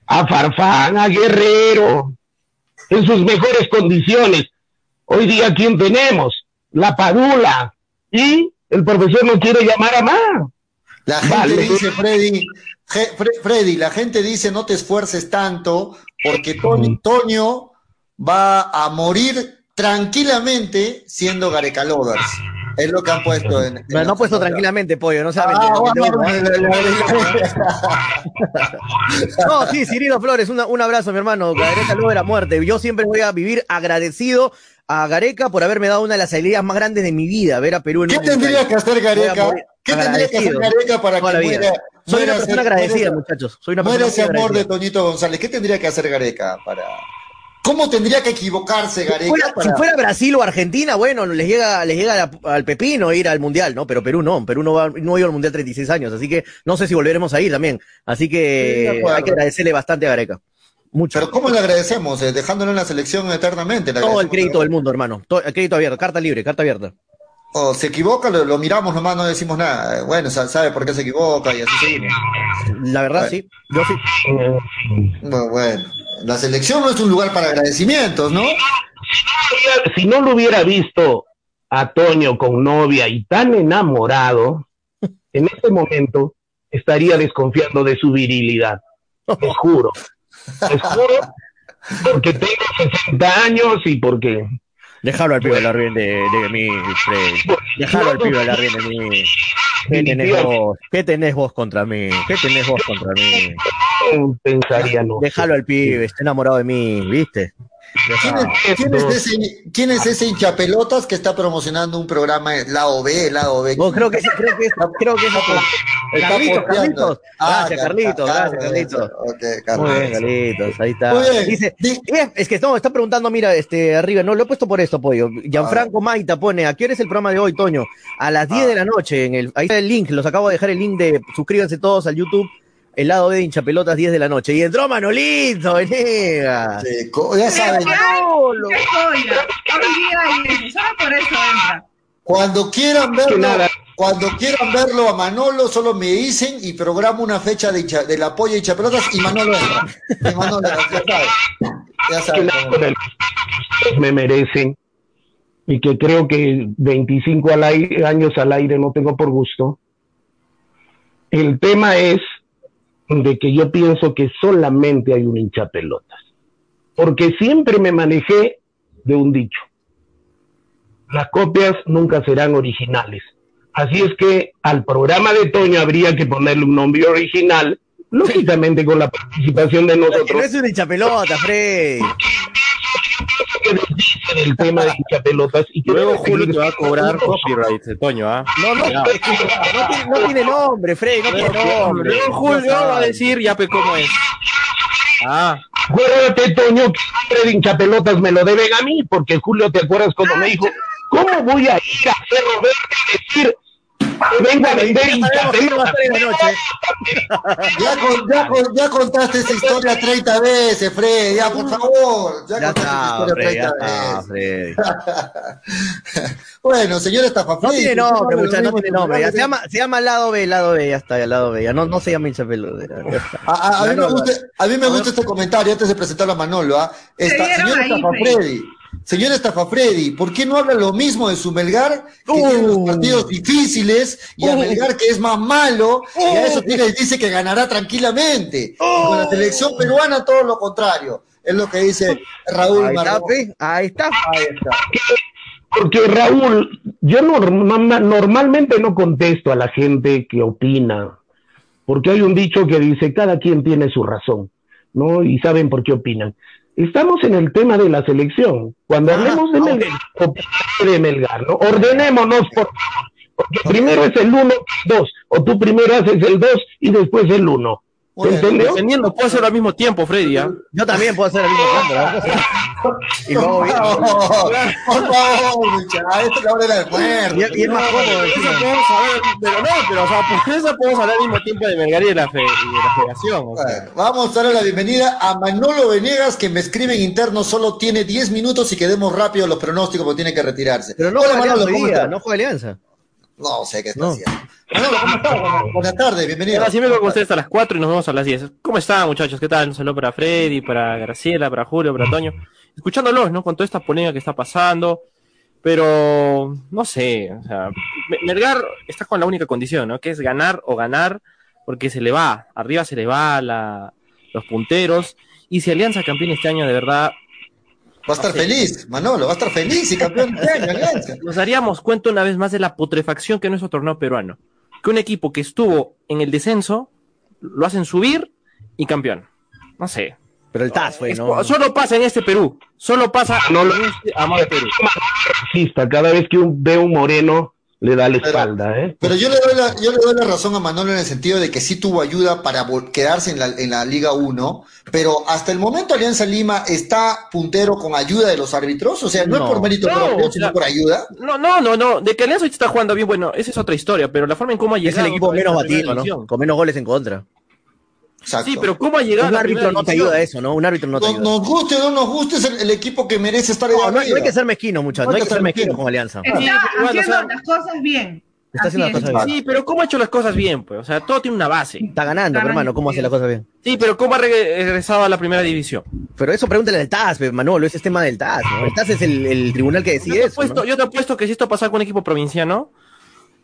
a Farfán, a Guerrero, en sus mejores condiciones. Hoy día, ¿quién tenemos? La Padula. Y el profesor no quiere llamar a más. La gente dice, Freddy, Freddy, la gente dice no te esfuerces tanto porque Toño va a morir tranquilamente siendo Gareca Lovers. Es lo que han puesto en. en No, no ha puesto tranquilamente, pollo, no se Ah, No, sí, Cirilo Flores, una- un abrazo, mi hermano. Gareca luego de la muerte. Yo siempre voy a vivir agradecido a Gareca por haberme dado una de las alegrías más grandes de mi vida, ver a Perú en ¿Qué tendría que hacer Gareca? ¿Qué tendría que hacer Gareca para que muera? Soy una persona agradecida, muchachos. Soy una persona ese amor de. Toñito González. ¿Qué tendría que hacer Gareca para.? ¿Cómo tendría que equivocarse Si Gareca fuera, para.? si fuera Brasil o Argentina, bueno, les llega, les llega al pepino ir al mundial, ¿no? Pero Perú no, Perú no va, no ha ido al mundial 36 años, así que no sé si volveremos a ir también. Así que hay que agradecerle bastante a Gareca. Mucho. Pero ¿cómo le agradecemos? Eh, dejándolo en la selección eternamente. le Todo el crédito del mundo, hermano. Todo el crédito abierto, carta libre, carta abierta. O se equivoca, lo, lo miramos nomás, no decimos nada. Bueno, sa- sabe por qué se equivoca y así seguimos. La verdad, Bueno. sí. Yo sí. Bueno, bueno, la selección no es un lugar para agradecimientos, ¿no? Si no lo hubiera visto a Toño con novia y tan enamorado, en este momento estaría desconfiando de su virilidad. Te juro. Te juro. Porque tengo 60 años y porque Déjalo al pibe hablar bien de, de mí, Freddy. Déjalo al pibe hablar bien de mí. ¿Qué tenés vos? ¿Qué tenés vos contra mí? ¿Qué tenés vos contra mí? pensaría no. Déjalo al pibe, está enamorado de mí, ¿viste? ¿Quién es, ese, quién es ese hinchapelotas que está promocionando un programa lado B, lado B? No, creo que es, creo que es, creo que es Carlitos. Carlitos. Ah, Gracias, Car- Carlitos, Car- gracias, Carlitos. Ok, Muy Carlitos. bien, Carlitos, ahí está. Muy bien. Dice, Di- es, que no, está preguntando, mira, este, arriba, no, lo he puesto por esto, pollo. Gianfranco Maita pone, ¿a qué hora es el programa de hoy, Toño? A las 10 Ah. de la noche, en el, ahí está el link, los acabo de dejar el link de, suscríbanse todos al YouTube, el lado B de hinchapelotas 10 de la noche. Y entró Manolito, Venegas. Sí, co- ya saben, Manolo. Por eso entra. cuando quieran verlo, cuando quieran verlo a Manolo, solo me dicen y programo una fecha de hincha- del apoyo de hinchapelotas y Manolo entra. Y Manolo ya saben. Ya me merecen y que creo que 25 al aire- años al aire no tengo por gusto. El tema es de que yo pienso que solamente hay un hinchapelotas, porque siempre me manejé de un dicho. Las copias nunca serán originales. Así es que al programa de Toño habría que ponerle un nombre original, lógicamente con la participación de no nosotros. es Freddy. Que desdicen el tema de hinchapelotas y que Luego Julio te va a cobrar copyright, de Toño, ¿ah? No, no, no, tiene, no tiene nombre, Freddy, no tiene nombre. Luego Julio va a decir ya pe cómo es. Ah, Acuérdate, Toño, que el nombre de hinchapelotas me lo deben a mí, porque Julio, ¿te acuerdas cuando me dijo, ¿cómo voy a ir a Cerro Verde a decir que vengo a vender Ya sabemos quién va a hinchapelotas? estar en la noche. Ya, con- ya, con- ya contaste esa historia 30 veces, Fred, ya, por favor. Ya, Ya contaste esa está, historia Freddy, ya 30 está, veces. Freddy. Bueno, señor Estafafrey. No tiene nombre, muchachos, no tiene nombre. Ya, se, llama, se llama lado B, lado B, ya está, lado B. Ya no, no se llama está. A, a- a mí me no, gusta, a mí me gusta este comentario antes de presentarlo a Manolo. ¿ah? Esta- señor Estafafredi, señor Estafafredi, ¿por qué no habla lo mismo de su Melgar, que tiene los Uh. partidos difíciles, y a Uh. Melgar que es más malo, y a eso tiene, dice que ganará tranquilamente? Con la selección peruana todo lo contrario. Es lo que dice Raúl Ahí está, ahí está. Ahí está. Porque Raúl, yo norma- normalmente no contesto a la gente que opina, porque hay un dicho que dice, cada quien tiene su razón, ¿no? Y saben por qué opinan. Estamos en el tema de la selección. Cuando ah, hablemos de Melgar, de Melgar ¿no? ordenémonos, por favor. Porque primero es el 1, 2. O tú primero haces el 2 y después el 1. Defendiendo, puedo hacerlo al mismo tiempo, Freddy. ¿eh? Yo también puedo hacer al mismo tiempo. y luego bien. Por favor, ah, esto que. Y, es más cómodo. Saber, pero no, pero o sea, por eso podemos hablar al mismo tiempo de Melgar y de la, y de la Federación. O sea. bueno, vamos a darle la bienvenida a Manolo Venegas, que me escribe en interno, solo tiene 10 minutos y quedemos rápido los pronósticos porque tiene que retirarse. Pero no Hola, Manolo, ¿cómo No juega alianza. No sé qué está No. haciendo. Manolo, ¿cómo estás? Buenas- tardes, bienvenido. Ahora sí me con ustedes hasta las 4 y nos vemos a las 10. ¿Cómo están, muchachos? ¿Qué tal? Un saludo para Freddy, para Graciela, para Julio, para Toño. Escuchándolos, ¿no? Con toda esta polémica que está pasando. Pero, no sé, o sea, Me- Melgar está con la única condición, ¿no? Que es ganar o ganar, porque se le va, arriba se le va la, los punteros. Y si Alianza campeón este año, de verdad, Va a estar feliz, Manolo, va a estar feliz y campeón de año, Alianza. Nos daríamos cuenta una vez más de la putrefacción que no es nuestro torneo peruano. Que un equipo que estuvo en el descenso lo hacen subir y campeón. No sé. Pero el TAS fue, Es- ¿no? Solo pasa en este Perú. Solo pasa No en este amado Perú. Racista, cada vez que un- ve un moreno le da la espalda, ¿eh? Pero yo le, doy la, yo le doy la razón a Manolo en el sentido de que sí tuvo ayuda para quedarse en la, en la Liga 1, pero hasta el momento Alianza Lima está puntero con ayuda de los árbitros, o sea, no, No. es por mérito No, propio, o sino sea, por ayuda. No, no, no, no. De que Alianza está jugando bien, bueno, esa es otra historia, pero la forma en cómo ha Es llegado. el equipo menos batido, ¿no? Con menos goles en contra. Exacto. Sí, pero cómo ha llegado Un a la árbitro no te ayuda a eso, ¿no? Un árbitro no te ayuda. nos guste o no nos guste, es el, el equipo que merece estar ahí No, no, no arriba. hay que ser mezquino, muchachos. No hay que ser mezquino con Alianza. Está Sí, pero bueno, haciendo o sea- las cosas bien. Está haciendo las cosas bien. Sí, pero ¿cómo ha hecho las cosas bien? Pues, o sea, todo tiene una base. Está ganando, pero, hermano. ¿Cómo hace las cosas bien? Sí, pero ¿cómo ha regre- regresado a la primera división? Pero eso pregúntale al TAS, pe, Manolo. Ese es tema del TAS. ¿no? El TAS es el, el tribunal que Yo te, decide eso. ¿no? yo te apuesto que si esto pasara con un equipo provinciano,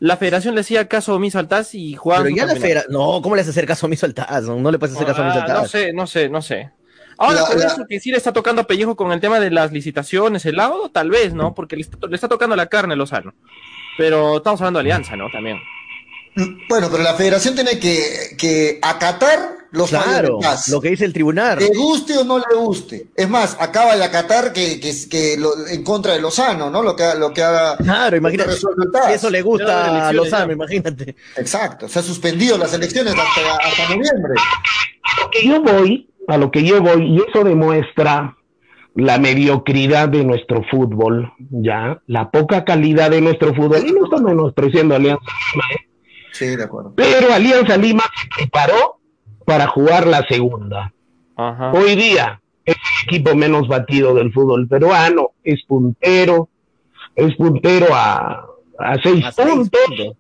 la federación le hacía caso omiso al TAS y jugaban. Pero ya la federa... No, ¿cómo le haces hacer caso omiso al TAS? No, No le puedes hacer caso omiso al Ah, no TAS. sé, no sé, no sé. Ahora La- con la- eso que sí le está tocando a pellejo con el tema de las licitaciones, el laudo, tal vez, ¿no? Porque le está, le está tocando la carne Lozano. Pero estamos hablando de alianza, ¿no? También. Bueno, pero la federación tiene que, que acatar los Claro, lo que dice el tribunal. Le guste o no le guste. Es más, acaba de acatar que, que, que lo- en contra de Lozano, ¿no? Lo que, lo que haga. Claro, imagínate. Si eso le gusta a Lozano, ya. imagínate. Exacto. Se ha suspendido las elecciones hasta, hasta noviembre. A lo que yo voy, a lo que yo voy, y eso demuestra la mediocridad de nuestro fútbol, ya, la poca calidad de nuestro fútbol, y no estamos menospreciando Alianza Lima, ¿eh? Sí, de acuerdo. pero Alianza Lima se preparó para jugar la segunda. Ajá. Hoy día es el equipo menos batido del fútbol peruano, es puntero, es puntero a, a seis A seis puntos, puntos.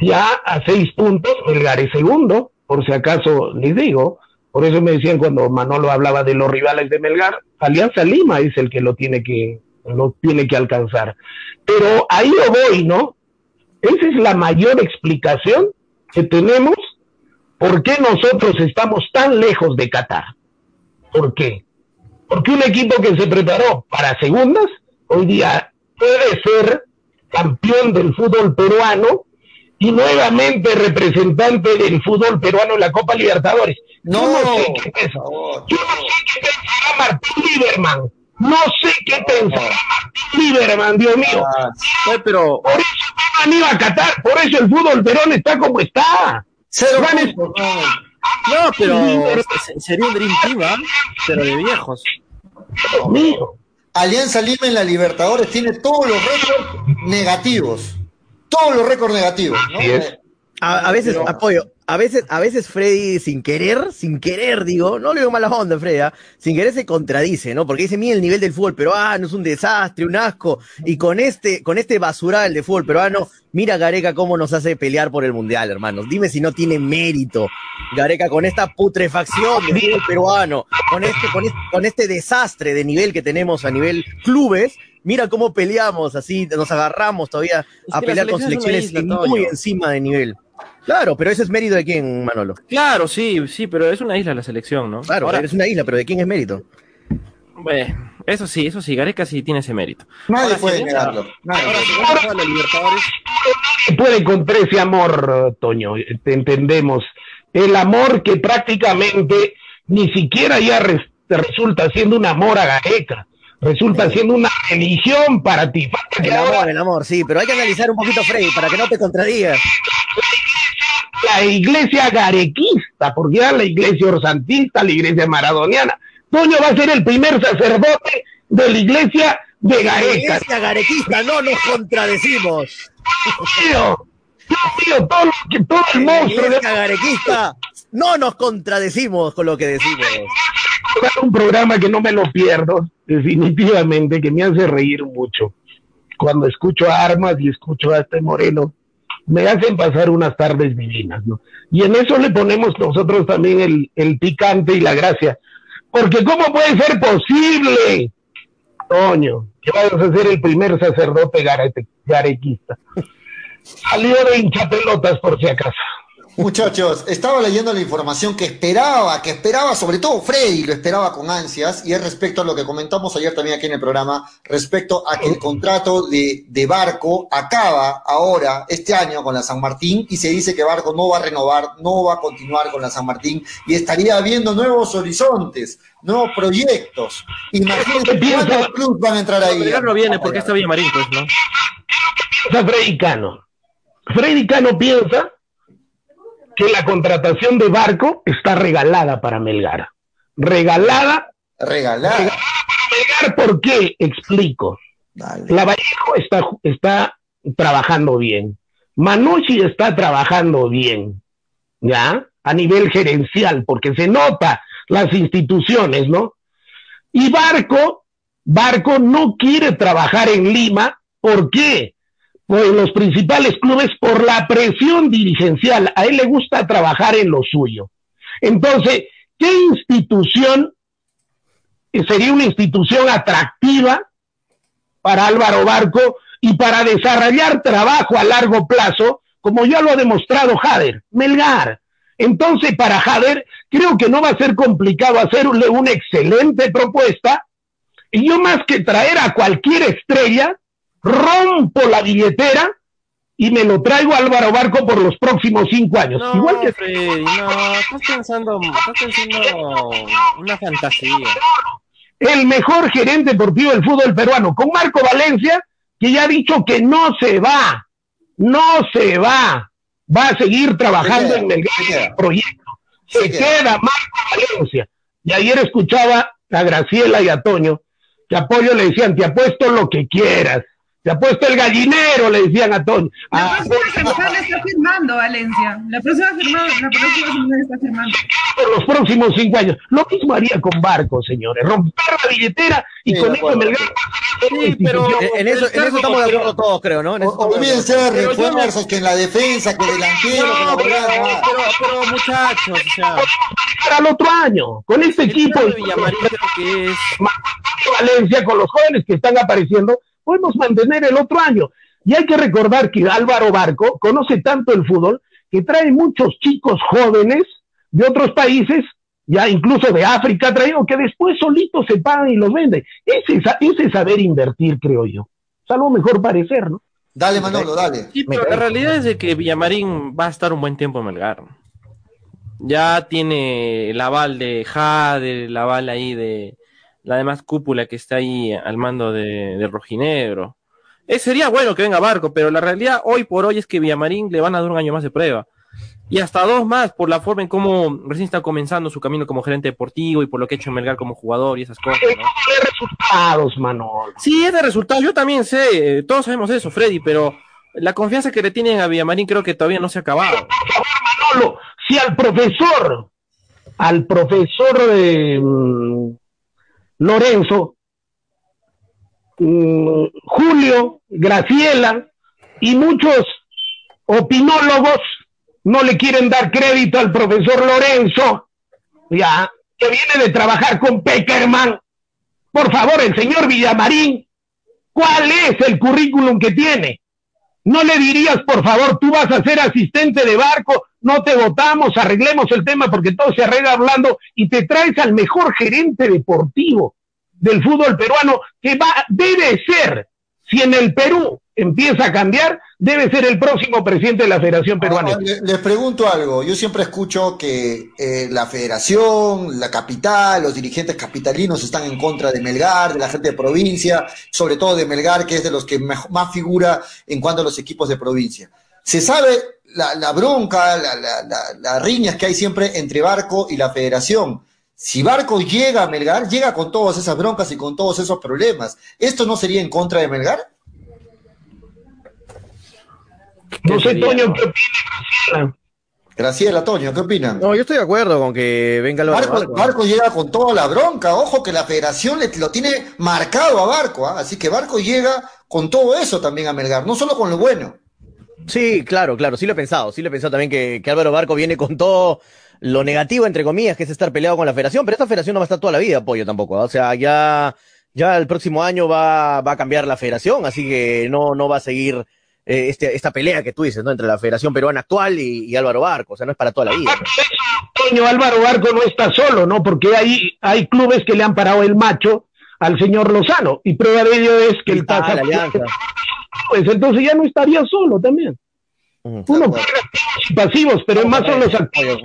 ya a seis puntos, Melgar es segundo, por si acaso les digo, por eso me decían cuando Manolo hablaba de los rivales de Melgar, Alianza Lima es el que lo tiene que, lo tiene que alcanzar. Pero ahí lo voy, ¿no? Esa es la mayor explicación que tenemos por qué nosotros estamos tan lejos de Qatar. ¿Por qué? Porque un equipo que se preparó para segundas, hoy día puede ser campeón del fútbol peruano y nuevamente representante del fútbol peruano en la Copa Libertadores. No, Yo no sé qué por pens- favor. yo no sé qué pensará Martín Lieberman. No sé qué pensará Martín Lieberman, Dios mío. Ah, pero Por eso no han ido a Qatar, por eso el fútbol peruano está como está. Cero no. no, pero se- sería un Dream Team, ¿ah? Pero de viejos. Dios mío. Alianza Lima en la Libertadores tiene todos los récords negativos. Todos los récords negativos. ¿no? Así es. A, a veces, apoyo, a veces, a veces Freddy sin querer, sin querer, digo, no le digo mala onda, Freddy, ¿ah? sin querer se contradice, ¿no? Porque dice, mira el nivel del fútbol peruano, es un desastre, un asco, y con este, con este basural de fútbol peruano, mira Gareca cómo nos hace pelear por el mundial, hermanos. Dime si no tiene mérito, Gareca, con esta putrefacción del fútbol peruano, con este, con este, con este desastre de nivel que tenemos a nivel clubes, mira cómo peleamos, así, nos agarramos todavía Es a pelear con selecciones isla, muy encima de nivel. Claro, pero ese es mérito de quién, Manolo. Claro, sí, sí, pero es una isla la selección, ¿no? Claro, Ahora, eres una isla, pero ¿de quién es mérito? eh, eso sí, eso sí, Gareca sí tiene ese mérito. Nadie Ahora, puede si negarlo. Nadie. Ahora, si ves a jugar a la Libertadores, se puede contra ese amor, Toño, te entendemos. El amor que prácticamente ni siquiera ya res- resulta siendo un amor a Gareca, resulta siendo una religión para ti. El amor, el amor, sí, pero hay que analizar un poquito, Freddy, para que no te contradigas. La iglesia garequista, porque era la iglesia orsantista, la iglesia maradoniana. Toño va a ser el primer sacerdote de la iglesia de Gareca. Iglesia garequista, no nos contradecimos. Tío, tío, todo, el la monstruo de Iglesia garequista, no nos contradecimos con lo que decimos. un programa que no me lo pierdo, definitivamente, que me hace reír mucho. Cuando escucho a Armas y escucho a este Moreno, me hacen pasar unas tardes divinas, ¿no? Y en eso le ponemos nosotros también el, el picante y la gracia. Porque ¿cómo puede ser posible, Toño, que vayas a ser el primer sacerdote garete- garequista? Salió de hinchapelotas por si acaso. Muchachos, estaba leyendo la información que esperaba, que esperaba, sobre todo Freddy lo esperaba con ansias, y es respecto a lo que comentamos ayer también aquí en el programa, respecto a que el contrato de, de Barco acaba ahora, este año, con la San Martín, y se dice que Barco no va a renovar, no va a continuar con la San Martín, y estaría viendo nuevos horizontes, nuevos proyectos. Imagínense cuántos clubes van a entrar ahí. Melgar no viene porque está Villamarín, pues, ¿no? Piensa Freddy Cano. Freddy Cano piensa que la contratación de Barco está regalada para Melgar. Regalada. Regalada. Melgar, ¿por qué? Explico. Dale. La Vallejo está, está trabajando bien. Manucci está trabajando bien. ¿Ya? A nivel gerencial, porque se nota las instituciones, ¿no? Y Barco, Barco no quiere trabajar en Lima. ¿Por qué? Los principales clubes por la presión dirigencial. A él le gusta trabajar en lo suyo. Entonces, ¿qué institución sería una institución atractiva para Álvaro Barco y para desarrollar trabajo a largo plazo, como ya lo ha demostrado Jader, Melgar? Entonces, para Jader, creo que no va a ser complicado hacerle una excelente propuesta. Y yo más que traer a cualquier estrella, rompo la billetera y me lo traigo a Álvaro Barco por los próximos cinco años. No, Igual que Freddy, no, estás pensando, estás pensando una fantasía. el mejor gerente deportivo del fútbol peruano, con Marco Valencia, que ya ha dicho que no se va, no se va, va a seguir trabajando Se queda, en el se queda. proyecto. Se, Se queda. queda. Marco Valencia. Y ayer escuchaba a Graciela y a Toño, que a Pollo le decían, te apuesto lo que quieras, te apuesto el gallinero, le decían a Toño. La Ah, próxima semana está firmando Valencia. La próxima semana, la próxima semana está firmando. por los próximos cinco años. Lo mismo haría con Barco, señores, romper la billetera y Sí, con acuerdo. Melgar. Sí, pero- En, eso, en eso estamos de acuerdo todos, creo, ¿no? En eso O- yo me- refuerzos, que en la defensa, que delantero, que la No, pero, volante. pero, pero, muchachos, o sea, para el otro año, con este equipo de Villamarín creo que es Valencia, con los jóvenes que están apareciendo, podemos mantener el otro año. Y hay que recordar que Álvaro Barco conoce tanto el fútbol que trae muchos chicos jóvenes de otros países, ya incluso de África traído, que después solitos se pagan y los venden. Ese, es- ese es saber invertir, creo yo. Salvo mejor parecer, ¿no? Dale, Manolo, dale. Sí, pero la realidad es de que Villamarín va a estar un buen tiempo en Melgar. Ya tiene el aval de Jade, el aval ahí de la demás cúpula que está ahí al mando de, de Rojinegro. Eh, sería bueno que venga Barco, pero la realidad hoy por hoy es que Villamarín le van a dar un año más de prueba. Y hasta dos más por la forma en cómo recién está comenzando su camino como gerente deportivo y por lo que ha hecho en Melgar como jugador y esas cosas, ¿no? De resultados, Manolo. Sí, es de resultados. Yo también sé, eh, todos sabemos eso, Freddy, pero la confianza que le tienen a Villamarín creo que todavía no se ha acabado. Manolo, si al profesor, al profesor de mm, Lorenzo, mm, Julio, Graciela y muchos opinólogos no le quieren dar crédito al profesor Lorenzo, ya, que viene de trabajar con Peckerman. Por favor, el señor Villamarín, ¿cuál es el currículum que tiene? ¿No le dirías, por favor, tú vas a ser asistente de barco, no te votamos, arreglemos el tema porque todo se arregla hablando y te traes al mejor gerente deportivo del fútbol peruano que va, debe ser, si en el Perú empieza a cambiar, debe ser el próximo presidente de la Federación Peruana. Ah, le- les pregunto algo. Yo siempre escucho que eh, la federación, la capital, los dirigentes capitalinos están en contra de Melgar, de la gente de provincia, sobre todo de Melgar, que es de los que más figura en cuanto a los equipos de provincia. Se sabe la, la bronca, la- la- la- las riñas que hay siempre entre Barco y la federación. Si Barco llega a Melgar, llega con todas esas broncas y con todos esos problemas. ¿Esto no sería en contra de Melgar? No sé, Toño? ¿qué opinas? Graciela, Toño, ¿qué opinan? No, yo estoy de acuerdo con que venga el Barco, Barco llega con toda la bronca, ojo que la federación le, lo tiene marcado a Barco, ¿ah? así que Barco llega con todo eso también a Melgar, no solo con lo bueno. Sí, claro, claro, sí lo he pensado, sí lo he pensado también que, Álvaro Barco viene con todo lo negativo, entre comillas, que es estar peleado con la federación, pero esta federación no va a estar toda la vida, pollo tampoco, ¿ah? o sea, ya, ya el próximo año va, va a cambiar la federación, así que no, no va a seguir eh, este, esta pelea que tú dices, ¿no? Entre la Federación Peruana actual y, y Álvaro Barco, o sea, no es para toda la vida. ¿no? Toño Álvaro Barco no está solo, ¿no? Porque hay, hay clubes que le han parado el macho al señor Lozano. Y prueba de ello es que el alianza. Pues entonces ya no estaría solo también. Uno puede ser pasivos, pero más son los activos.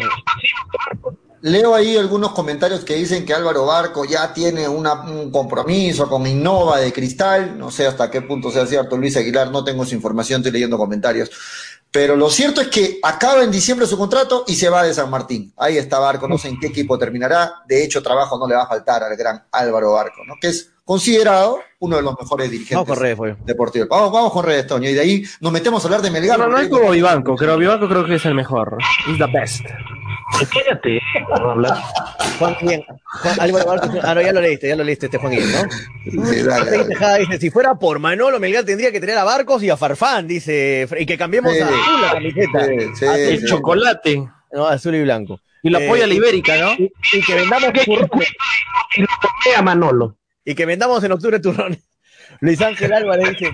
Leo ahí algunos comentarios que dicen que Álvaro Barco ya tiene una- un compromiso con Innova de Cristal. No sé hasta qué punto sea cierto, Luis Aguilar, no tengo esa información, estoy leyendo comentarios. Pero lo cierto es que acaba en diciembre su contrato y se va de San Martín. Ahí está Barco, no sé en qué equipo terminará. De hecho, trabajo no le va a faltar al gran Álvaro Barco, ¿no? que es considerado uno de los mejores dirigentes Vamos con redes, pollo. deportivos. Vamos, vamos con redes, Toño. Y de ahí nos metemos a hablar de Melgar. No, no es como Vivanco, creo Vivanco creo que es el mejor. Is the best. Cállate. Juan Guillén. Juan-. Ah, no, ya lo leíste, ya lo leíste este Juan Guillén, ¿no? Sí, dale, dale. Dice, si fuera por Manolo, Melgar tendría que tener a Barcos y a Farfán, dice, y que cambiemos Sí. a azul la camiseta. Sí, sí, Azul, El sí. chocolate. No, azul y blanco. Y lo Eh, apoya la Ibérica, ¿no? Y, y que vendamos Que turrones. y lo a Manolo. Y que vendamos en octubre turrones. Luis Ángel Álvarez dice,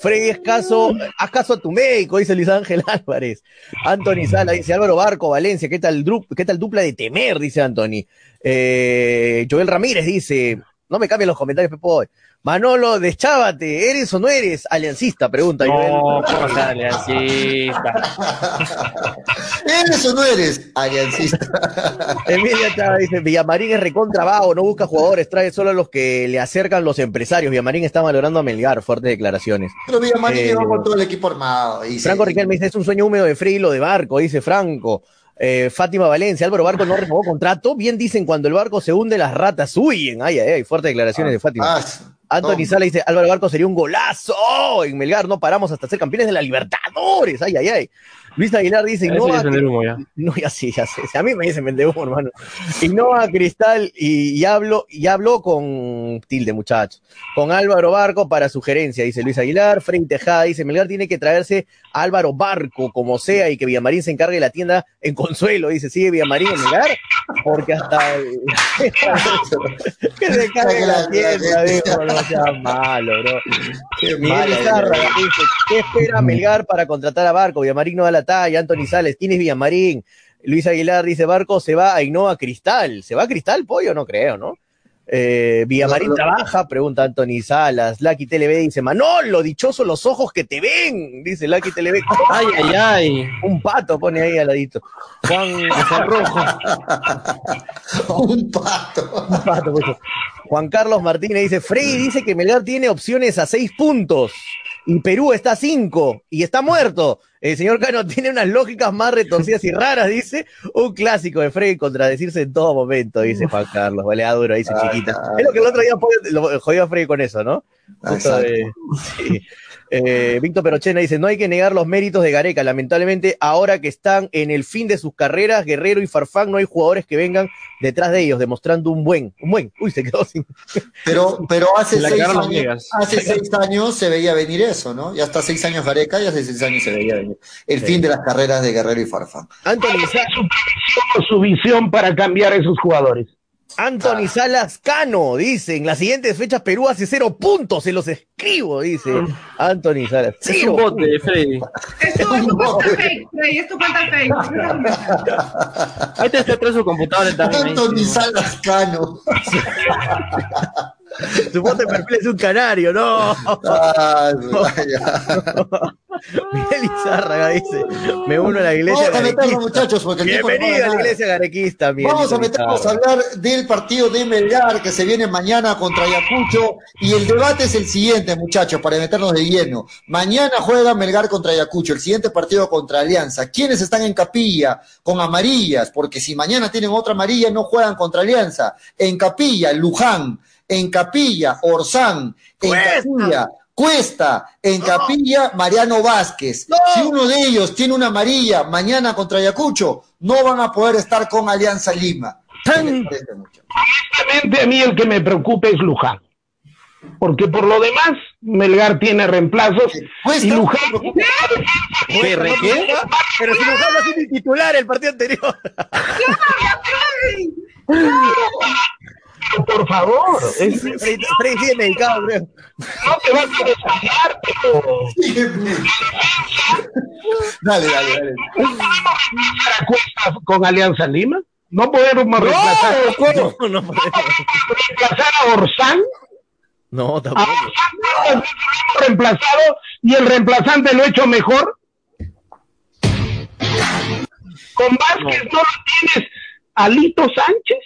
Freddy, es caso, haz caso a tu médico, dice Luis Ángel Álvarez. Anthony Sala dice, Álvaro Barco, Valencia, ¿qué tal, qué tal dupla de temer? Dice Anthony. Eh, Joel Ramírez dice, no me cambien los comentarios, Pepo. Manolo, deschávate, ¿eres o no eres aliancista? Pregunta Joel. No, ¿cómo aliancista? ¿Eres o no eres aliancista? Emilia Chávez dice, Villamarín es recontra vago, no busca jugadores, trae solo a los que le acercan los empresarios. Villamarín está valorando a Melgar, fuertes declaraciones. Pero Villamarín Eh, llegó con todo el equipo armado. Y Franco. Riquelme dice, es un sueño húmedo de Frey lo de Barco, dice Franco. Eh, Fátima Valencia, Álvaro Barco no renovó contrato. Bien dicen, cuando el barco se hunde, las ratas huyen. Ay, ay, ay, fuertes declaraciones de Fátima. Ah, Anthony. Sala dice, Álvaro Barco sería un golazo. En Melgar no paramos hasta ser campeones de la Libertadores. Ay, ay, ay. Luis Aguilar dice, Eso no, ya es vender humo ya. no, ya sí, ya sé. A mí me dicen vende humo, hermano. Innova Cristal y, y hablo, y hablo con tilde, muchachos. Con Álvaro Barco para sugerencia, dice Luis Aguilar. Frei Tejada dice, Melgar tiene que traerse a Álvaro Barco como sea y que Villamarín se encargue de la tienda en Consuelo. Dice, sigue Villamarín en Melgar, porque hasta el- que se encargue la tienda, dijo, no sea malo, bro. Qué Miguel Izarra dice, ¿qué espera Melgar para contratar a Barco? Villamarín no da la talla, Anthony Sales, ¿quién es Villamarín? Luis Aguilar dice, Barco se va a Innova Cristal. ¿Se va a Cristal, pollo? No creo, ¿no? Eh, Villamarín No, no. trabaja, pregunta Anthony Salas. Lucky TLB dice, Manolo, dichoso los ojos que te ven, dice Lucky TLB. Ay, ay, ay. Un pato pone ahí al ladito. Juan Rojo. Un pato. Un pato, pues. Juan Carlos Martínez dice, Frey dice que Melgar tiene opciones a seis puntos y Perú está a cinco y está muerto. El señor Cano tiene unas lógicas más retorcidas y raras, dice. Un clásico de Frey contradecirse en todo momento, dice Juan Carlos. Vale, ah, duro, dice Ah, chiquita. claro. Es lo que el otro día lo jodió a Frey con eso, ¿no? Ah, Justo de- sí. Eh, Víctor Perochena dice, no hay que negar los méritos de Gareca. Lamentablemente, ahora que están en el fin de sus carreras, Guerrero y Farfán, no hay jugadores que vengan detrás de ellos, demostrando un buen, un buen. Uy, se quedó sin. Pero, pero hace seis años, hace seis años se veía venir eso, ¿no? Ya hasta seis años Gareca y hace seis años se veía venir. El Sí. fin de las carreras de Guerrero y Farfán. Anthony, Sa- Su, su visión para cambiar a esos jugadores. Anthony Salas Cano, dice, en las siguientes fechas Perú hace cero puntos, se los escribo, dice Anthony Salas. Es Cero. un bote, Freddy. Esto es tu cuenta fake, Freddy, es tu cuenta fake. Ahí está, está atrás su computadora también. ahí. Anthony Salas Cano. Su foto de perfil es un canario, no. Ah. Miguel Izárraga dice, me uno a la iglesia Vamos a meternos, muchachos, porque el Bienvenido a la iglesia garequista, Miguel Vamos a meternos a hablar del partido de Melgar que se viene mañana contra Ayacucho y el debate es el siguiente, muchachos, para meternos de lleno. Mañana juega Melgar contra Ayacucho, el siguiente partido contra Alianza. ¿Quiénes están en capilla con amarillas? Porque si mañana tienen otra amarilla no juegan contra Alianza. En capilla, Luján. En capilla, Orsán. En Cuesta. capilla, Cuesta. En capilla, Mariano Vázquez. No. Si uno de ellos tiene una amarilla mañana contra Ayacucho, no van a poder estar con Alianza Lima. Honestamente, a mí el que me preocupa es Luján. Porque por lo demás, Melgar tiene reemplazos Cuesta, y Luján ¿Qué, re, qué? Pero si Luján a ser titular el partido anterior. Por favor. Es, Freddy, Freddy sigue medicado, creo. no te vas a desmayar, pero... Dale, dale, dale. ¿Para Cuesta con Alianza Lima? ¿No podemos reemplazar, No, no, podemos. reemplazar a Orsán? no, ¿A tampoco. Orsán lo hemos reemplazado y el reemplazante lo ha hecho mejor? Con Vázquez no, lo tienes a Lito Sánchez.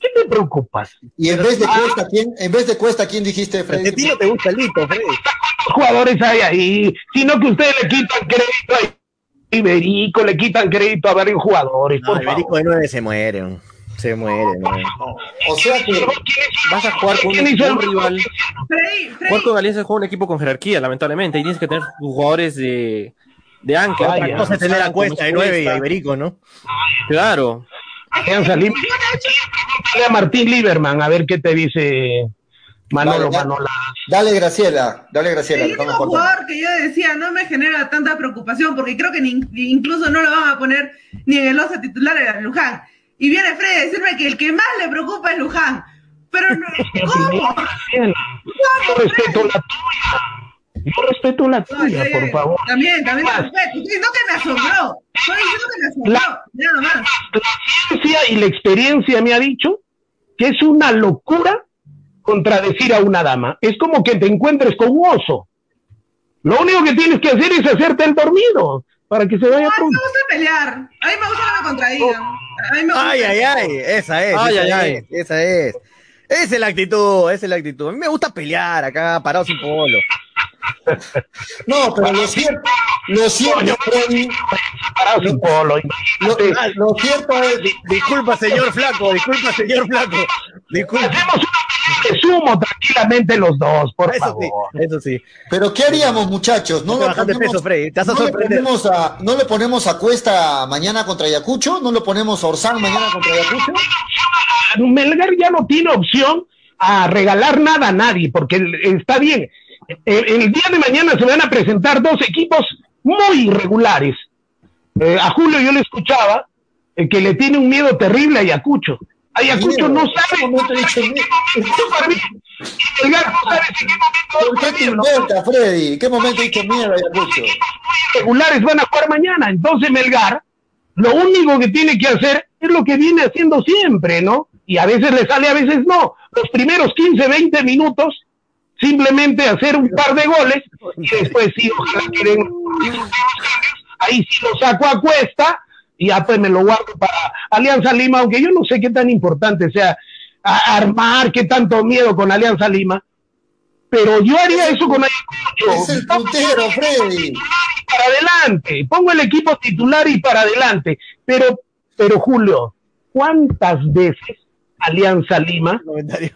¿Qué te preocupas? Y en vez de Cuesta, ¿quién, en vez de Cuesta, ¿quién dijiste, A Freddy? ti no te gusta el Lito, Freddy. ¿Cuántos jugadores hay ahí? Sino que ustedes le quitan crédito a Iberico, le quitan crédito a varios jugadores, No, por Iberico de nueve se muere. Se muere, ¿no? O sea que, Vas a jugar con un, ¿Quién hizo el un rival. Jugar con Alianza es jugar un equipo con jerarquía, lamentablemente. Y tienes que tener jugadores de, de ancla. Vaya. Como Entonces tener a Cuesta de nueve y a. Iberico, ¿no? Claro. Alianza Lima. Pregúntale a Martín Lieberman a ver qué te dice Manolo Vale. Manola. dale, Graciela, dale, Graciela. estamos cortando. jugador que yo decía no me genera tanta preocupación porque creo que ni- incluso no lo van a poner ni en el 11 titular era Luján. Y viene Freddy a decirme que el que más le preocupa es Luján. Pero no, ¿cómo? Graciela, Yo respeto la tuya. La No, por favor. También, también te respeto. Estoy diciendo que me asombró. Estoy diciendo que me asombró. Nada más. La ciencia y la experiencia me ha dicho que es una locura contradecir a una dama. Es como que te encuentres con un oso. Lo único que tienes que hacer es hacerte el dormido para que se No, vaya a mí pronto. me gusta pelear. A mí me gusta que me contradigan. A mí me gusta. Ay, ay, ay. Esa es. Ay, esa ay, ay. es, Esa es. Esa es la actitud, esa es la actitud. A mí me gusta pelear acá, parado sin polo. No, pero lo cierto, lo cierto, lo, imagínate. lo cierto es, Disculpa, señor flaco, disculpa, señor flaco. Disculpa. Hacemos una resumo tranquilamente los dos, por Eso sí, eso sí. pero ¿qué haríamos, muchachos? ¿No lo ponemos, peso, Freddy, te vas a no le ponemos a, ¿No le ponemos a Cuesta mañana contra Ayacucho? ¿No le ponemos a Orsán mañana contra Ayacucho? Melgar ya no tiene opción a regalar nada a nadie, porque está bien. El, el día de mañana se van a presentar dos equipos muy irregulares. Eh, a Julio yo le escuchaba eh, que le tiene un miedo terrible a Ayacucho. Ayacucho no sabe. ¿En qué momento miedo? Súper bien. No sabe en qué ¿Por momento qué te importa, Freddy? ¿En qué momento dicho miedo a Ayacucho? regulares van a jugar mañana. Entonces Melgar, lo único que tiene que hacer es lo que viene haciendo siempre, ¿no? Y a veces le sale, a veces no. Los primeros 15, 20 minutos, simplemente hacer un par de goles y después sí, ojalá que den Ahí sí lo saco a cuesta y ya pues me lo guardo para Alianza Lima, aunque yo no sé qué tan importante sea armar, qué tanto miedo con Alianza Lima. Pero yo haría eso con Ayacucho. Es el puntero, Freddy. para adelante, pongo el equipo titular y para adelante. Pero, pero Julio, ¿cuántas veces Alianza Lima ha llegado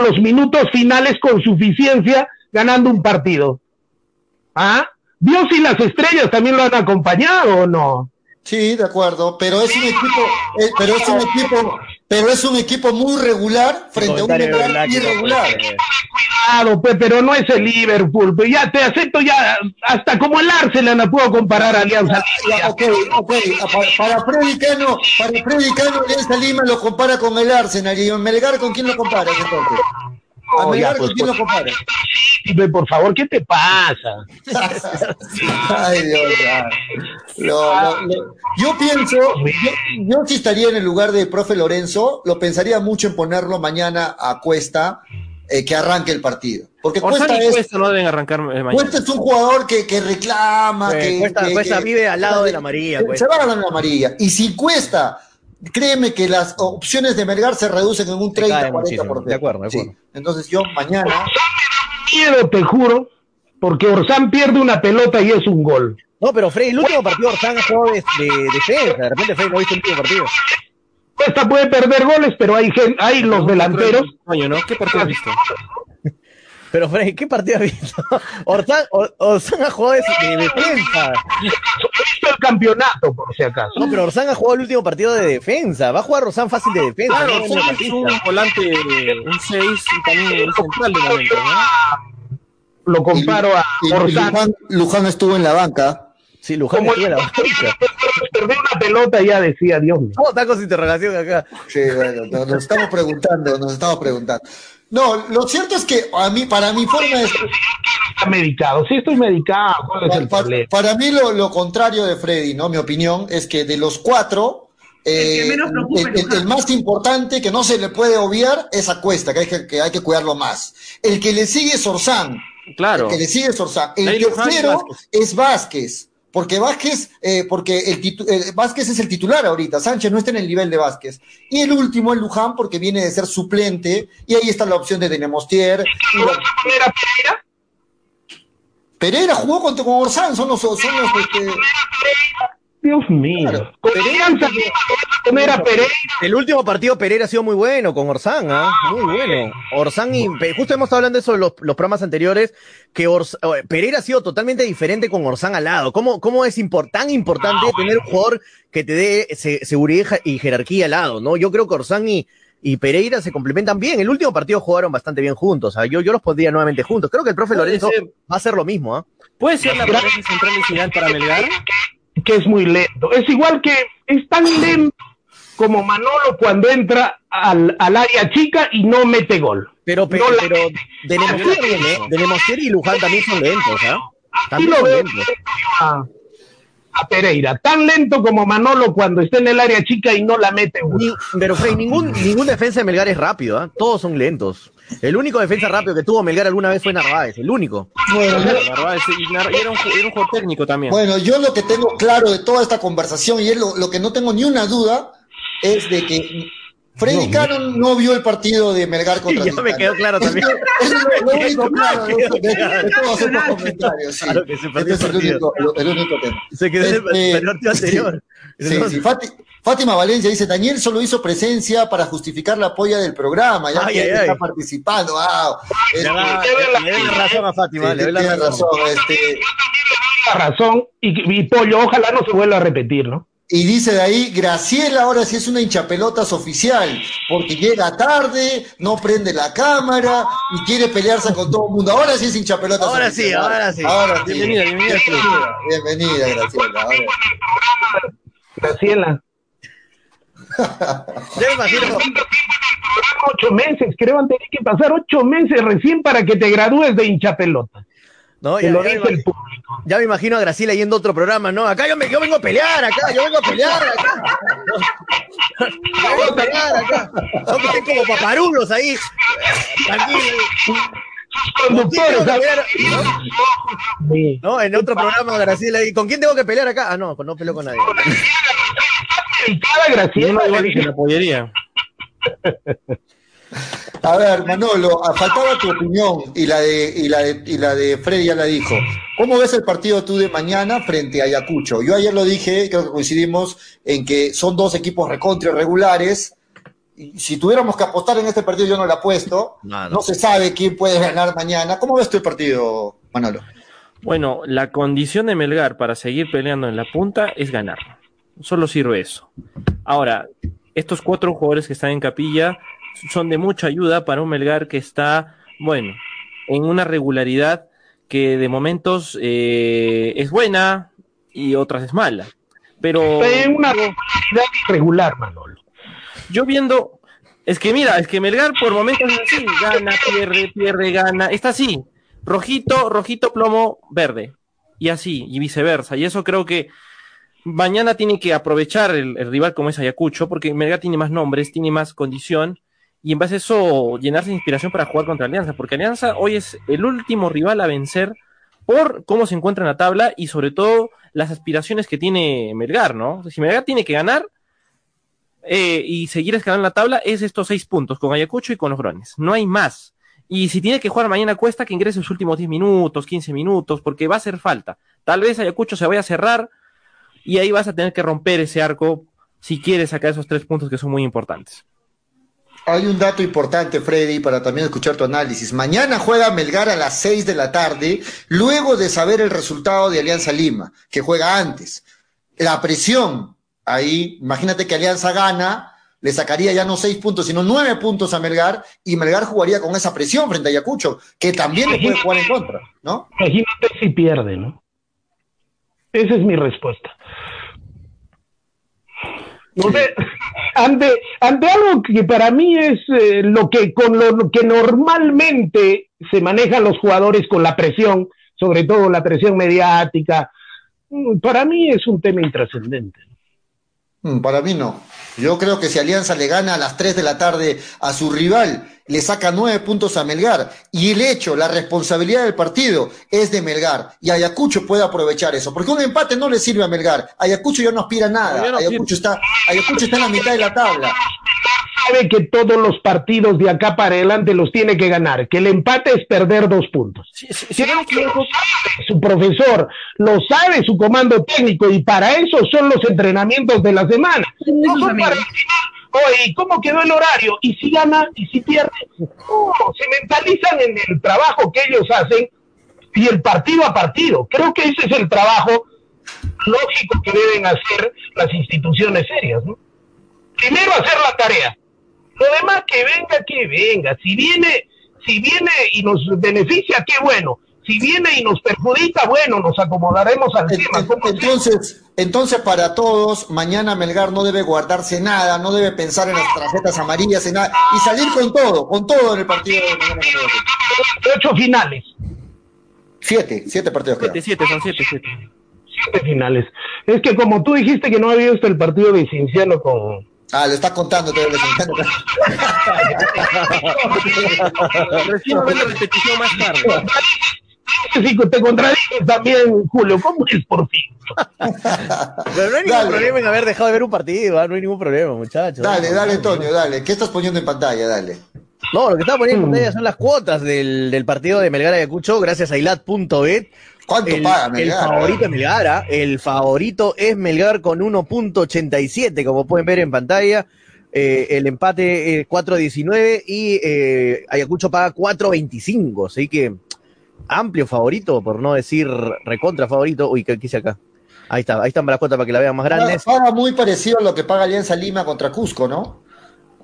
a los minutos finales con suficiencia ganando un partido? ¿Ah? Dios y las estrellas también lo han acompañado o no? Sí, de acuerdo, pero es un equipo, eh, pero es un equipo, pero es un equipo muy regular frente a un Melgar irregular. Claro, pues, pero no es el Liverpool. Pues ya te acepto ya, hasta como el Arsenal no puedo comparar a Alianza Ya, Lima. ok, ok, para, para Freddy Cano, para Freddy Cano, Alianza Lima lo compara con el Arsenal y Melgar con quién lo comparas entonces? A No, Melgar pues, pues, pues, por favor, ¿qué te pasa? Ay, Dios, lo- lo- yo pienso, yo, yo si estaría en el lugar del profe Lorenzo, lo pensaría mucho en ponerlo mañana a Cuesta, eh, que arranque el partido. Porque Cuesta es, Cuesta no deben arrancar eh, mañana. Cuesta es un jugador que, que reclama, Eh, que, Cuesta- que- Cuesta que- vive al lado de la María, Se Cuesta. va a la amarilla. Y si Cuesta, créeme que las opciones de Melgar se reducen en un Se cae 30, muchísimo. 40%. De acuerdo, de Sí. acuerdo. Entonces yo mañana, Miedo, te juro, porque Orsán pierde una pelota y es un gol. No, pero Freddy, el último partido Orsán jugó de, de defensa. De repente Freddy no viste el último partido. Cuesta puede perder goles, pero hay, gen- hay los delanteros. ¿Qué partido has visto? Pero Freddy, ¿qué partido has visto? Orsán, Or- Orsán ha jugado de, de defensa. El campeonato, por si acaso. No, pero Orsán ha jugado el último partido de defensa. Va a jugar Orsán fácil de defensa. Claro, no de Orsán es un volante, un 6 y también un central de momento, ¿no? Lo comparo a y- y Orsán. Luján, Luján estuvo en la banca. Sí, Luján Como estuvo en la el banca. perder una pelota ya decía, Dios mío. ¿Cómo está con su interrogación acá? Sí, bueno, nos, nos estamos preguntando, nos estamos preguntando. No, lo cierto es que a mí, para mi forma de Está medicado. Sí, estoy medicado. ¿Cuál es el para, problema? para mí lo, lo contrario de Freddy, ¿no? Mi opinión es que de los cuatro, eh, El que menos preocupa, el, el- el más importante que no se le puede obviar es Acuesta, que hay que, que hay que cuidarlo más. El que le sigue es Orsán, Claro. el que le sigue es Orsán. El y tercero Vázquez. es Vázquez, porque Vázquez, eh, porque el eh, Vázquez es el titular ahorita, Sánchez no está en el nivel de Vázquez. Y el último es Luján, porque viene de ser suplente, y ahí está la opción de Denemostier. y ¿No la- vas a poner a Pereira? Pereira jugó contra con Orsán, son los, son los este, Dios mío. Claro. ¿vas a Pereira? El último partido Pereira ha sido muy bueno con Orsán, ¿ah? Muy bueno. Orsán y justo hemos estado hablando de eso en los, los programas anteriores, que Ors- eh, Pereira ha sido totalmente diferente con Orsán al lado. ¿Cómo, cómo es tan importante tener un jugador que te dé se- seguridad y jerarquía al lado, ¿no? Yo creo que Orsán y, y Pereira se complementan bien. El último partido jugaron bastante bien juntos. ¿ah? Yo, yo los pondría nuevamente juntos. Creo que el profe Lorenzo ser. va a hacer lo mismo, ¿ah? ¿Puede ser la pareja central y final para Melgar? Que es muy lento. Es igual que es tan lento como Manolo cuando entra al, al área chica y no mete gol. Pero, pe- No pero Denemostier ¿eh? Y Luján también son lentos. Así También son lentos. a, a Pereira. Tan lento como Manolo cuando está en el área chica y no la mete. Ni- pero Frey, ningún, ningún defensa de Melgar es rápido, ¿ah? Todos son lentos. El único defensa rápido que tuvo Melgar alguna vez fue Narváez, el único. bueno, Narváez, y Nar- y era un, ju- era un jugador técnico también. Bueno, yo lo que tengo claro de toda esta conversación y es lo, lo que no tengo ni una duda es de que Freddy Caro no vio el partido de Melgar contra Ya me quedó claro también. Eso es lo, único claro de, de- de todos estos comentarios. Sí. Claro que se perdió Este es el único, el único tema. Se quedó en el Este, el partido anterior. Sí, No, sí. Fati- Fátima Valencia dice, Daniel solo hizo presencia para justificar la polla del programa, ya Ay, que ay, él ay. está participando. Wow. Le Este, doy la razón a Fátima, le doy la tiene razón. razón. Este, La razón y, y Pollo, ojalá no se vuelva a repetir, ¿no? Y dice de ahí, Graciela ahora sí es una hinchapelotas oficial, porque llega tarde, no prende la cámara y quiere pelearse con todo el mundo. Ahora sí es hinchapelotas Ahora sí, oficial. ahora sí. Ahora sí. Bienvenida, bienvenida. Bienvenida, bienvenida, Graciela. ahora. Graciela. Imagino, Ocho meses, creo van a tener que pasar ocho meses recién para que te gradúes de hincha pelota. ¿No? Ya, lo ya me el imagino, público. ya me imagino a Graciela yendo a otro programa, ¿no? Acá yo, me, yo vengo a pelear, acá, yo vengo a pelear, acá. Yo vengo a pelear, acá. No que estén como paparulos ahí. Tranquilo. ¿Con quién tengo Conductores. Sí. No, en otro programa, Graciela, ¿y con quién tengo que pelear acá? Ah, no, no peleo con nadie. Graciela. la pollería. A ver, Manolo, ah, faltaba tu opinión y la de y la de y la de Freddy ya la dijo. ¿Cómo ves el partido tú de mañana frente a Ayacucho? Yo ayer lo dije, creo que coincidimos en que son dos equipos recontra regulares. Si tuviéramos que apostar en este partido, yo no lo apuesto. No se sabe quién puede ganar mañana. ¿Cómo ves tú el partido, Manolo? Bueno, la condición de Melgar para seguir peleando en la punta es ganar. Solo sirve eso. Ahora, estos cuatro jugadores que están en capilla son de mucha ayuda para un Melgar que está, bueno, en una regularidad que de momentos eh, es buena y otras es mala. Pero En una regularidad irregular, Manolo. yo viendo, es que mira, es que Melgar por momentos es así, gana, pierde, pierde, gana, está así, rojito, rojito, plomo, verde, y así, y viceversa, y eso creo que mañana tiene que aprovechar el, el rival como es Ayacucho, porque Melgar tiene más nombres, tiene más condición, y en base a eso llenarse de inspiración para jugar contra Alianza, porque Alianza hoy es el último rival a vencer por cómo se encuentra en la tabla y sobre todo las aspiraciones que tiene Melgar, ¿no? Si Melgar tiene que ganar, eh, y seguir escalando la tabla es estos seis puntos con Ayacucho y con los Grones. No hay más. Y si tiene que jugar mañana cuesta que ingrese los últimos 10 minutos, 15 minutos, porque va a hacer falta. Tal vez Ayacucho se vaya a cerrar y ahí vas a tener que romper ese arco si quieres sacar esos tres puntos que son muy importantes. Hay un dato importante, Freddy, para también escuchar tu análisis. Mañana juega Melgar a las 6 de la tarde, luego de saber el resultado de Alianza Lima, que juega antes. La presión, ahí, imagínate que Alianza gana, le sacaría ya no seis puntos, sino nueve puntos a Melgar, y Melgar jugaría con esa presión frente a Ayacucho, que también le puede jugar en contra, ¿no? Imagínate si pierde, ¿no? Esa es mi respuesta. Ante, ante algo que para mí es eh, lo que con lo que normalmente se manejan los jugadores con la presión, sobre todo la presión mediática, mm, para mí es un tema intrascendente. Mm, Para mí no. Yo creo que si Alianza le gana a las 3 de la tarde a su rival, le saca nueve puntos a Melgar y el hecho, la responsabilidad del partido es de Melgar y Ayacucho puede aprovechar eso, porque un empate no le sirve a Melgar. Ayacucho ya no aspira a nada. Ayacucho está, Ayacucho está en la mitad de la tabla. Sabe que todos los partidos de acá para adelante los tiene que ganar, que el empate es perder dos puntos. Si no me equivoco, Su profesor lo sabe, su comando técnico, y para eso son los entrenamientos de la semana. No son para decir, oye, ¿cómo quedó el horario? ¿Y si gana? ¿Y si pierde? No, se mentalizan en el trabajo que ellos hacen y el partido a partido. Creo que ese es el trabajo lógico que deben hacer las instituciones serias, ¿no? Primero hacer la tarea. Lo demás que venga, que venga. Si viene, si viene y nos beneficia, qué bueno. Si viene y nos perjudica, bueno, nos acomodaremos al tema. en- ¿Cómo se- Entonces, entonces para todos, mañana Melgar no debe guardarse nada, no debe pensar en las tarjetas amarillas, en nada, y salir con todo, con todo en el partido de mañana. ocho finales, Siete, siete partidos siete, quedan. siete, son siete, siete. siete finales. Es que como tú dijiste que no había visto el partido de Cinciano con... Ah, lo está contando todo el desencanto. Recién la repetición más tarde. Si te contradices también, Julio, ¿cómo es por fin? Pero no hay ningún Dale. problema en haber dejado de ver un partido, ¿ah? no hay ningún problema, muchachos. Dale, dale, Toño, dale. ¿Qué estás poniendo en pantalla? Dale. No, lo que estaba poniendo en pantalla son las cuotas del, del partido de Melgar Ayacucho, gracias a ilat.bet. ¿Cuánto El, paga el Melgar? favorito es Melgar, ¿ah? el favorito es Melgar con 1.87, como pueden ver en pantalla. Eh, el empate es 4.19 y eh, Ayacucho paga 4.25, así que amplio favorito, por no decir recontra favorito. Uy, ¿qué quise acá? Ahí está, ahí están las cuotas para que la vean más Paga, grandes. paga muy parecido a lo que paga Alianza Lima contra Cusco, ¿no?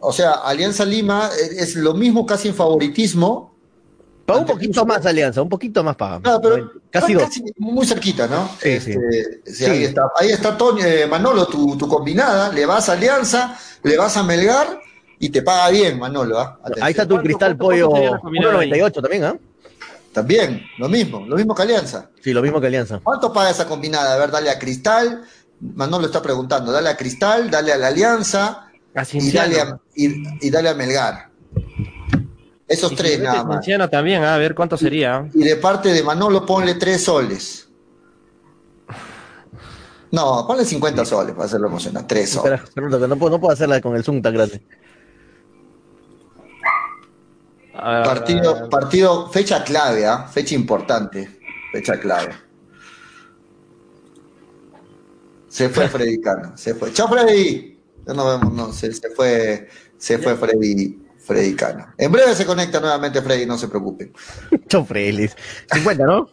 O sea, Alianza Lima eh, es lo mismo casi en favoritismo. Paga un poquito más Alianza, un poquito más paga. No, pero casi dos. muy cerquita, ¿no? Sí, Este, sí, Sí. Ahí está, ahí está Toño, eh, Manolo, tu, tu combinada. Le vas a Alianza, le vas a Melgar y te paga bien, Manolo. ¿ah? Atención. Ahí está tu ¿Cuánto- cristal pollo cuánto sería la combinada ahí? 1.98 también, ¿ah? También, lo mismo, lo mismo que Alianza. Sí, lo mismo que Alianza. ¿Cuánto paga esa combinada? A ver, dale a Cristal. Manolo está preguntando, dale a Cristal, dale a la Alianza y dale a, y, y dale a Melgar. Esos Y tres nada más. También, a ver cuánto sería. Y de parte de Manolo ponle tres soles. No, ponle 50 soles para hacerlo emocionar. Tres soles. Espera, espera, que no puedo, no puedo hacerla con el Zoom tan grande. A ver, Partido, partido, fecha clave, ¿ah? Fecha importante. Fecha clave. Se fue Freddy Cano, se fue. Chao Freddy. Ya no vemos, no, se, se fue, se fue Freddy, Freddy Cano. En breve se conecta nuevamente Freddy, no se preocupen. Chofrelis. 50, ¿no?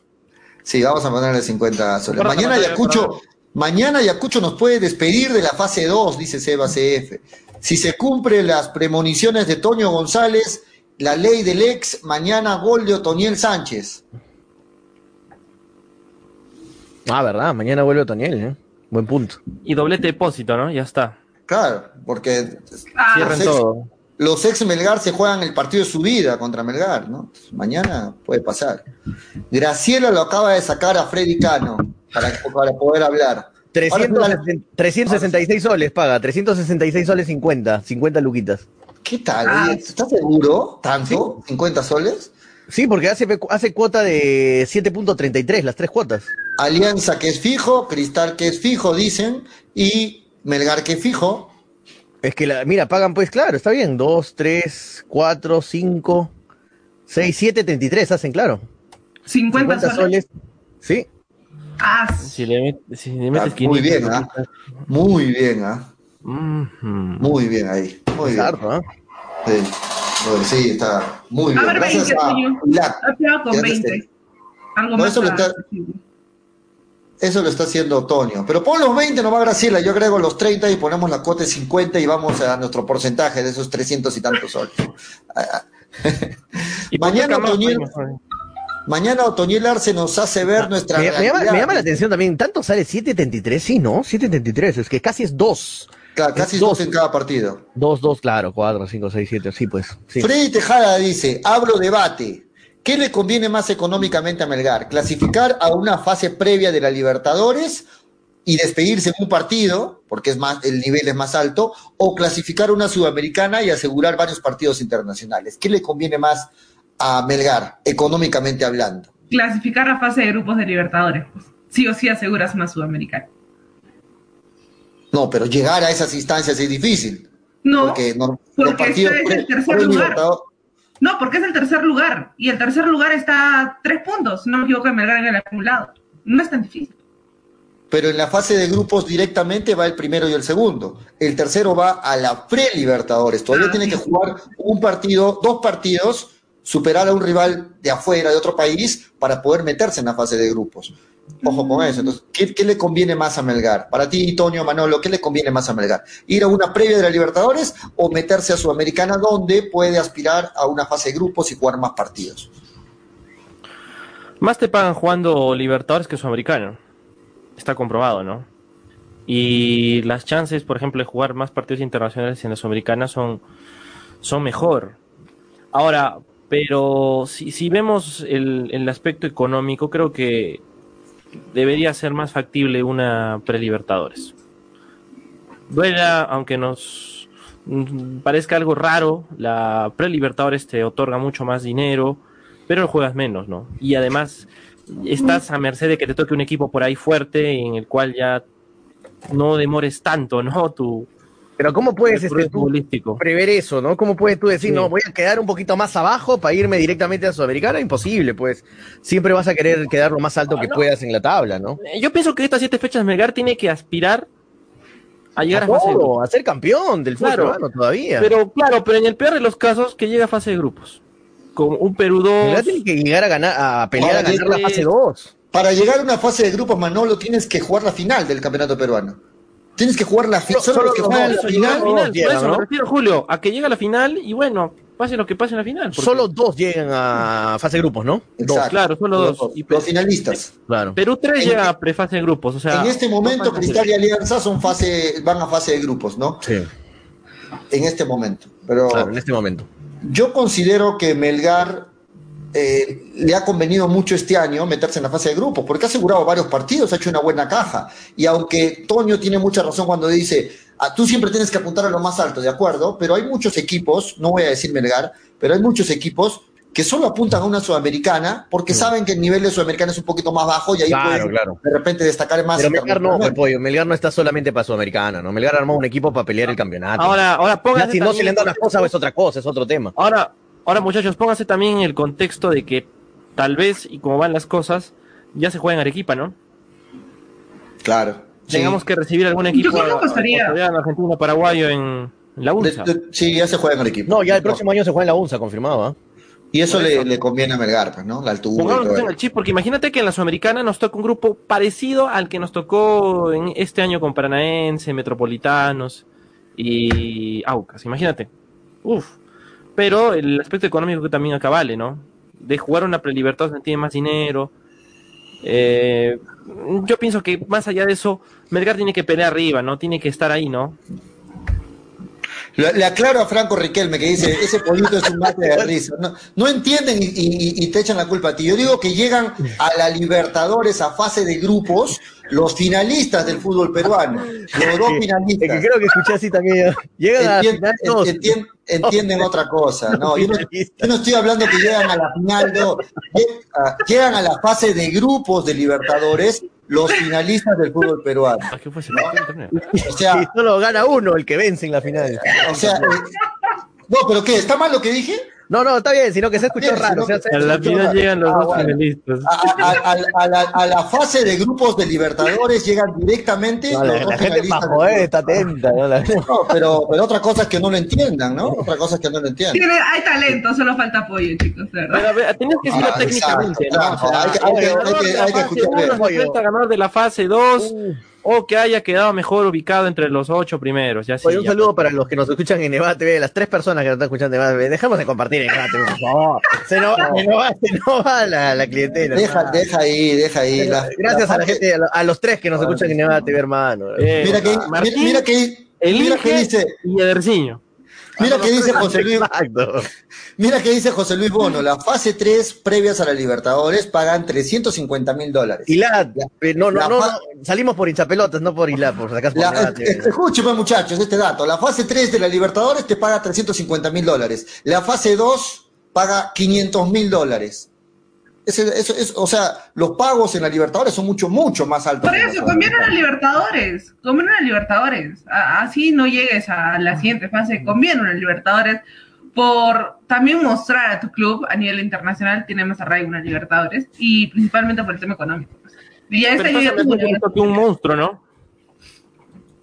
Sí, vamos a ponerle 50 soles. Mañana Ayacucho, mañana Ayacucho nos puede despedir de la fase 2, dice Seba CF. Si se cumplen las premoniciones de Toño González, la ley del ex, mañana gol de Otoniel Sánchez. Ah, verdad, mañana vuelve Otoniel, ¿eh? Buen punto. Y doblete depósito, ¿no? Ya está. Claro, porque Ah, Cierren todo. Los ex Melgar se juegan el partido de su vida contra Melgar, ¿no? Mañana puede pasar. Graciela lo acaba de sacar a Freddy Cano para, para poder hablar. Ahora, 360 366 soles paga, 366 soles 50, 50 luquitas. ¿Qué tal? Ah. ¿Estás seguro? ¿Tanto? ¿50 soles? Sí, porque hace, hace cuota de 7.33, las tres cuotas. Alianza que es fijo, Cristal que es fijo, dicen, y Melgar que es fijo. Es que, la, mira, pagan pues, claro, está bien. 2, 3, 4, 5, 6, 7, 33, hacen, claro. 50, 50 soles. soles. Sí. Ah, Si le, met- si le Ah, metes muy 500, bien, ¿ah? Muy bien, ¿ah? Muy bien ahí. Muy Es bien. ¿ah? Sí. Bueno, sí, está muy A bien. ver, Gracias 20, a señor. Lat. ha quedado con Ya te 20. sé. Algo No, más. eso lo está- accesible. Eso lo está haciendo Tonio. Pero pon los 20 nomás, Graciela. Yo agrego los 30 y ponemos la cuota de 50 y vamos a nuestro porcentaje de esos 300 y tantos soles. Ah, ah. Y Mañana mejor. Mañana Arce nos hace ver nuestra Me, me llama, realidad. me llama la atención también, ¿tanto sale 7.33? Sí, ¿no? 7.33, es que casi es 2. Claro, casi Es dos en cada partido. 2, 2, claro, 4, 5, 6, 7, sí, pues. Sí. Freddy Tejada dice, hablo debate. ¿Qué le conviene más económicamente a Melgar? ¿Clasificar a una fase previa de la Libertadores y despedirse en un partido, porque es más, el nivel es más alto, o clasificar a una sudamericana y asegurar varios partidos internacionales? ¿Qué le conviene más a Melgar, económicamente hablando? Clasificar a fase de grupos de Libertadores. pues. Sí o sí aseguras una sudamericana. No, pero llegar a esas instancias es difícil. No, porque no- porque este es el tercer lugar. No, porque es el tercer lugar. Y el tercer lugar está a tres puntos. No me equivoco de Melgar en el acumulado. No es tan difícil. pero en la fase de grupos directamente va el primero y el segundo. El tercero va a la pre-Libertadores. Todavía Ah, tiene sí. que jugar un partido, dos partidos, superar a un rival de afuera, de otro país, para poder meterse en la fase de grupos. Ojo con eso. Entonces, ¿qué, le conviene más a Melgar? Para ti, Toño, Manolo, ¿qué le conviene más a Melgar? ¿Ir a una previa de la Libertadores o meterse a Sudamericana donde puede aspirar a una fase de grupos y jugar más partidos? Más te pagan jugando Libertadores que Sudamericano. Está comprobado, ¿no? Y las chances, por ejemplo, de jugar más partidos internacionales en la Sudamericana son, son mejor. Ahora, pero si, si vemos el, el aspecto económico, creo que debería ser más factible una pre-Libertadores. Duela, aunque nos mm, parezca algo raro, la pre-Libertadores te otorga mucho más dinero, pero juegas menos, ¿no? Y además estás a merced de que te toque un equipo por ahí fuerte en el cual ya no demores tanto, ¿no? Tu Pero ¿cómo puedes este, tú prever eso, no? ¿Cómo puedes tú decir, Sí. no, voy a quedar un poquito más abajo para irme directamente a Sudamericana? Imposible, pues. Siempre vas a querer quedar lo más alto que no. puedas en la tabla, ¿no? Eh, Yo pienso que estas siete fechas Melgar tiene que aspirar a llegar a, A fase de todo, grupos. a ser campeón del fútbol Claro. peruano todavía. Pero claro, pero en el peor de los casos que llega a fase de grupos. Con un Perú 2. Melgar tiene que llegar a ganar, a pelear a ganar la fase 2. Para llegar a una fase de grupos, Manolo, tienes que jugar la final del campeonato peruano. Tienes que jugar la final. Solo- Solo los que juegan la final. llega, por eso ¿no? me refiero, Julio, a que llegue a la final y bueno, pase lo que pase en la final. porque- Solo dos llegan a fase de grupos, ¿no? Dos, Exacto. claro, solo dos. Y Los finalistas. claro. Perú 3 En- llega a prefase de grupos, o sea... en este momento, Cristal y Alianza son fase, van a fase de grupos, ¿no? Sí, En este momento. Pero claro, en este momento. yo considero que Melgar eh, le ha convenido mucho este año meterse en la fase de grupos, porque ha asegurado varios partidos, ha hecho una buena caja. Y aunque Toño tiene mucha razón cuando dice, ah, tú siempre tienes que apuntar a lo más alto, de acuerdo, pero hay muchos equipos, no voy a decir Melgar, pero hay muchos equipos que solo apuntan a una sudamericana porque saben que el nivel de sudamericana es un poquito más bajo y ahí Claro, pueden claro. de repente destacar más. Pero Melgar no, pues, pollo. Melgar no está solamente para Sudamericana, ¿no? Melgar armó un equipo para pelear el campeonato. Ahora, ahora póngase si no se le dan las cosas, es otra cosa, es otro tema. Ahora, ahora muchachos, pónganse también en el contexto de que tal vez, y como van las cosas, ya se juega en Arequipa, ¿no? Claro. sí. Tengamos que recibir algún equipo creo que costaría. ecuatoriano, argentino, paraguayo en, la UNSA. de- sí, ya se juega en el equipo. No, ya el próximo año se juega en la UNSA, confirmado, ¿ah? Y eso le, conviene a Melgar, pues, ¿no? La altura. y Pongámonos todo en el chip, porque imagínate que en la Sudamericana nos toca un grupo parecido al que nos tocó en este año con Paranaense, Metropolitanos y Aucas. Imagínate. Uf. Pero el aspecto económico que también acá vale, ¿no? De jugar una prelibertad tiene más dinero. Eh, yo pienso que más allá de eso, Melgar tiene que pelear arriba, ¿no? Tiene que estar ahí, ¿no? Le, aclaro a Franco Riquelme que dice, ese pollito es un mate de risa. No, no entienden y, y- y te echan la culpa a ti. Yo digo que llegan a la Libertadores a fase de grupos los finalistas del fútbol peruano. Los dos Es que finalistas. creo que escuché así también. Llegan a la final entien- entienden otra cosa. No, yo, no, yo no estoy hablando que llegan a la final, no. Llegan a la fase de grupos de Libertadores los finalistas del fútbol peruano. ¿A qué fue? O sea, Y solo gana uno el que vence en la final. o sea, eh, no, pero ¿qué? ¿Está mal lo que dije? No, no, está bien, sino que se escuchó Bien, raro. que- se- A la final llegan los Ah, dos bueno. finalistas. A, a- a- a la, a la fase de grupos de Libertadores llegan directamente no, los la, dos la gente finalistas para del joder fútbol está atenta. ¿no? La- No, pero, pero otra cosa es que no lo entiendan, ¿no? Otra cosa es que no lo entiendan. Tiene, hay talento, solo falta apoyo, chicos, de verdad. Pero a ver, tenías que decirlo Ah, técnicamente, exacto, ¿no? O sea, claro, hay que- hay que- hay que- hay que fase escuchar ganador de la fase 2 o que haya quedado mejor ubicado entre los ocho primeros. Ya sí, Oye, un ya, saludo pues. para los que nos escuchan en Neva TV, las tres personas que nos están escuchando en Neva TV. Dejemos de compartir en Neva TV, por favor. Se nos va, se nos va, se nos va la, la clientela. Deja, deja ahí, deja ahí. La- Gracias la a la gente, a, lo- a los tres que nos escuchan en Neva TV, hermano. Eh, Mira que, Martín, mira, mira que, el mira que dice, y Ederciño. Mira que dice José Luis, Exacto. mira que dice José Luis Bono, la fase 3 previas a la Libertadores pagan 350 mil dólares. Hilad, eh, no, no, no, salimos por hinchapelotas, no por Hilad, por acaso. por La, escúcheme muchachos, este dato. La fase 3 de la Libertadores te paga 350 mil dólares. La fase 2 paga 500 mil dólares. Eso, eso, eso- o sea, los pagos en la Libertadores son mucho, mucho más altos. Por eso, los conviene a. Libertadores, conviene a Libertadores. Así no llegues a la siguiente fase, conviene a Libertadores por también mostrar a tu club a nivel internacional tiene más arraigo una Libertadores y principalmente por el tema económico. Y ya poquito que un monstruo, ¿no?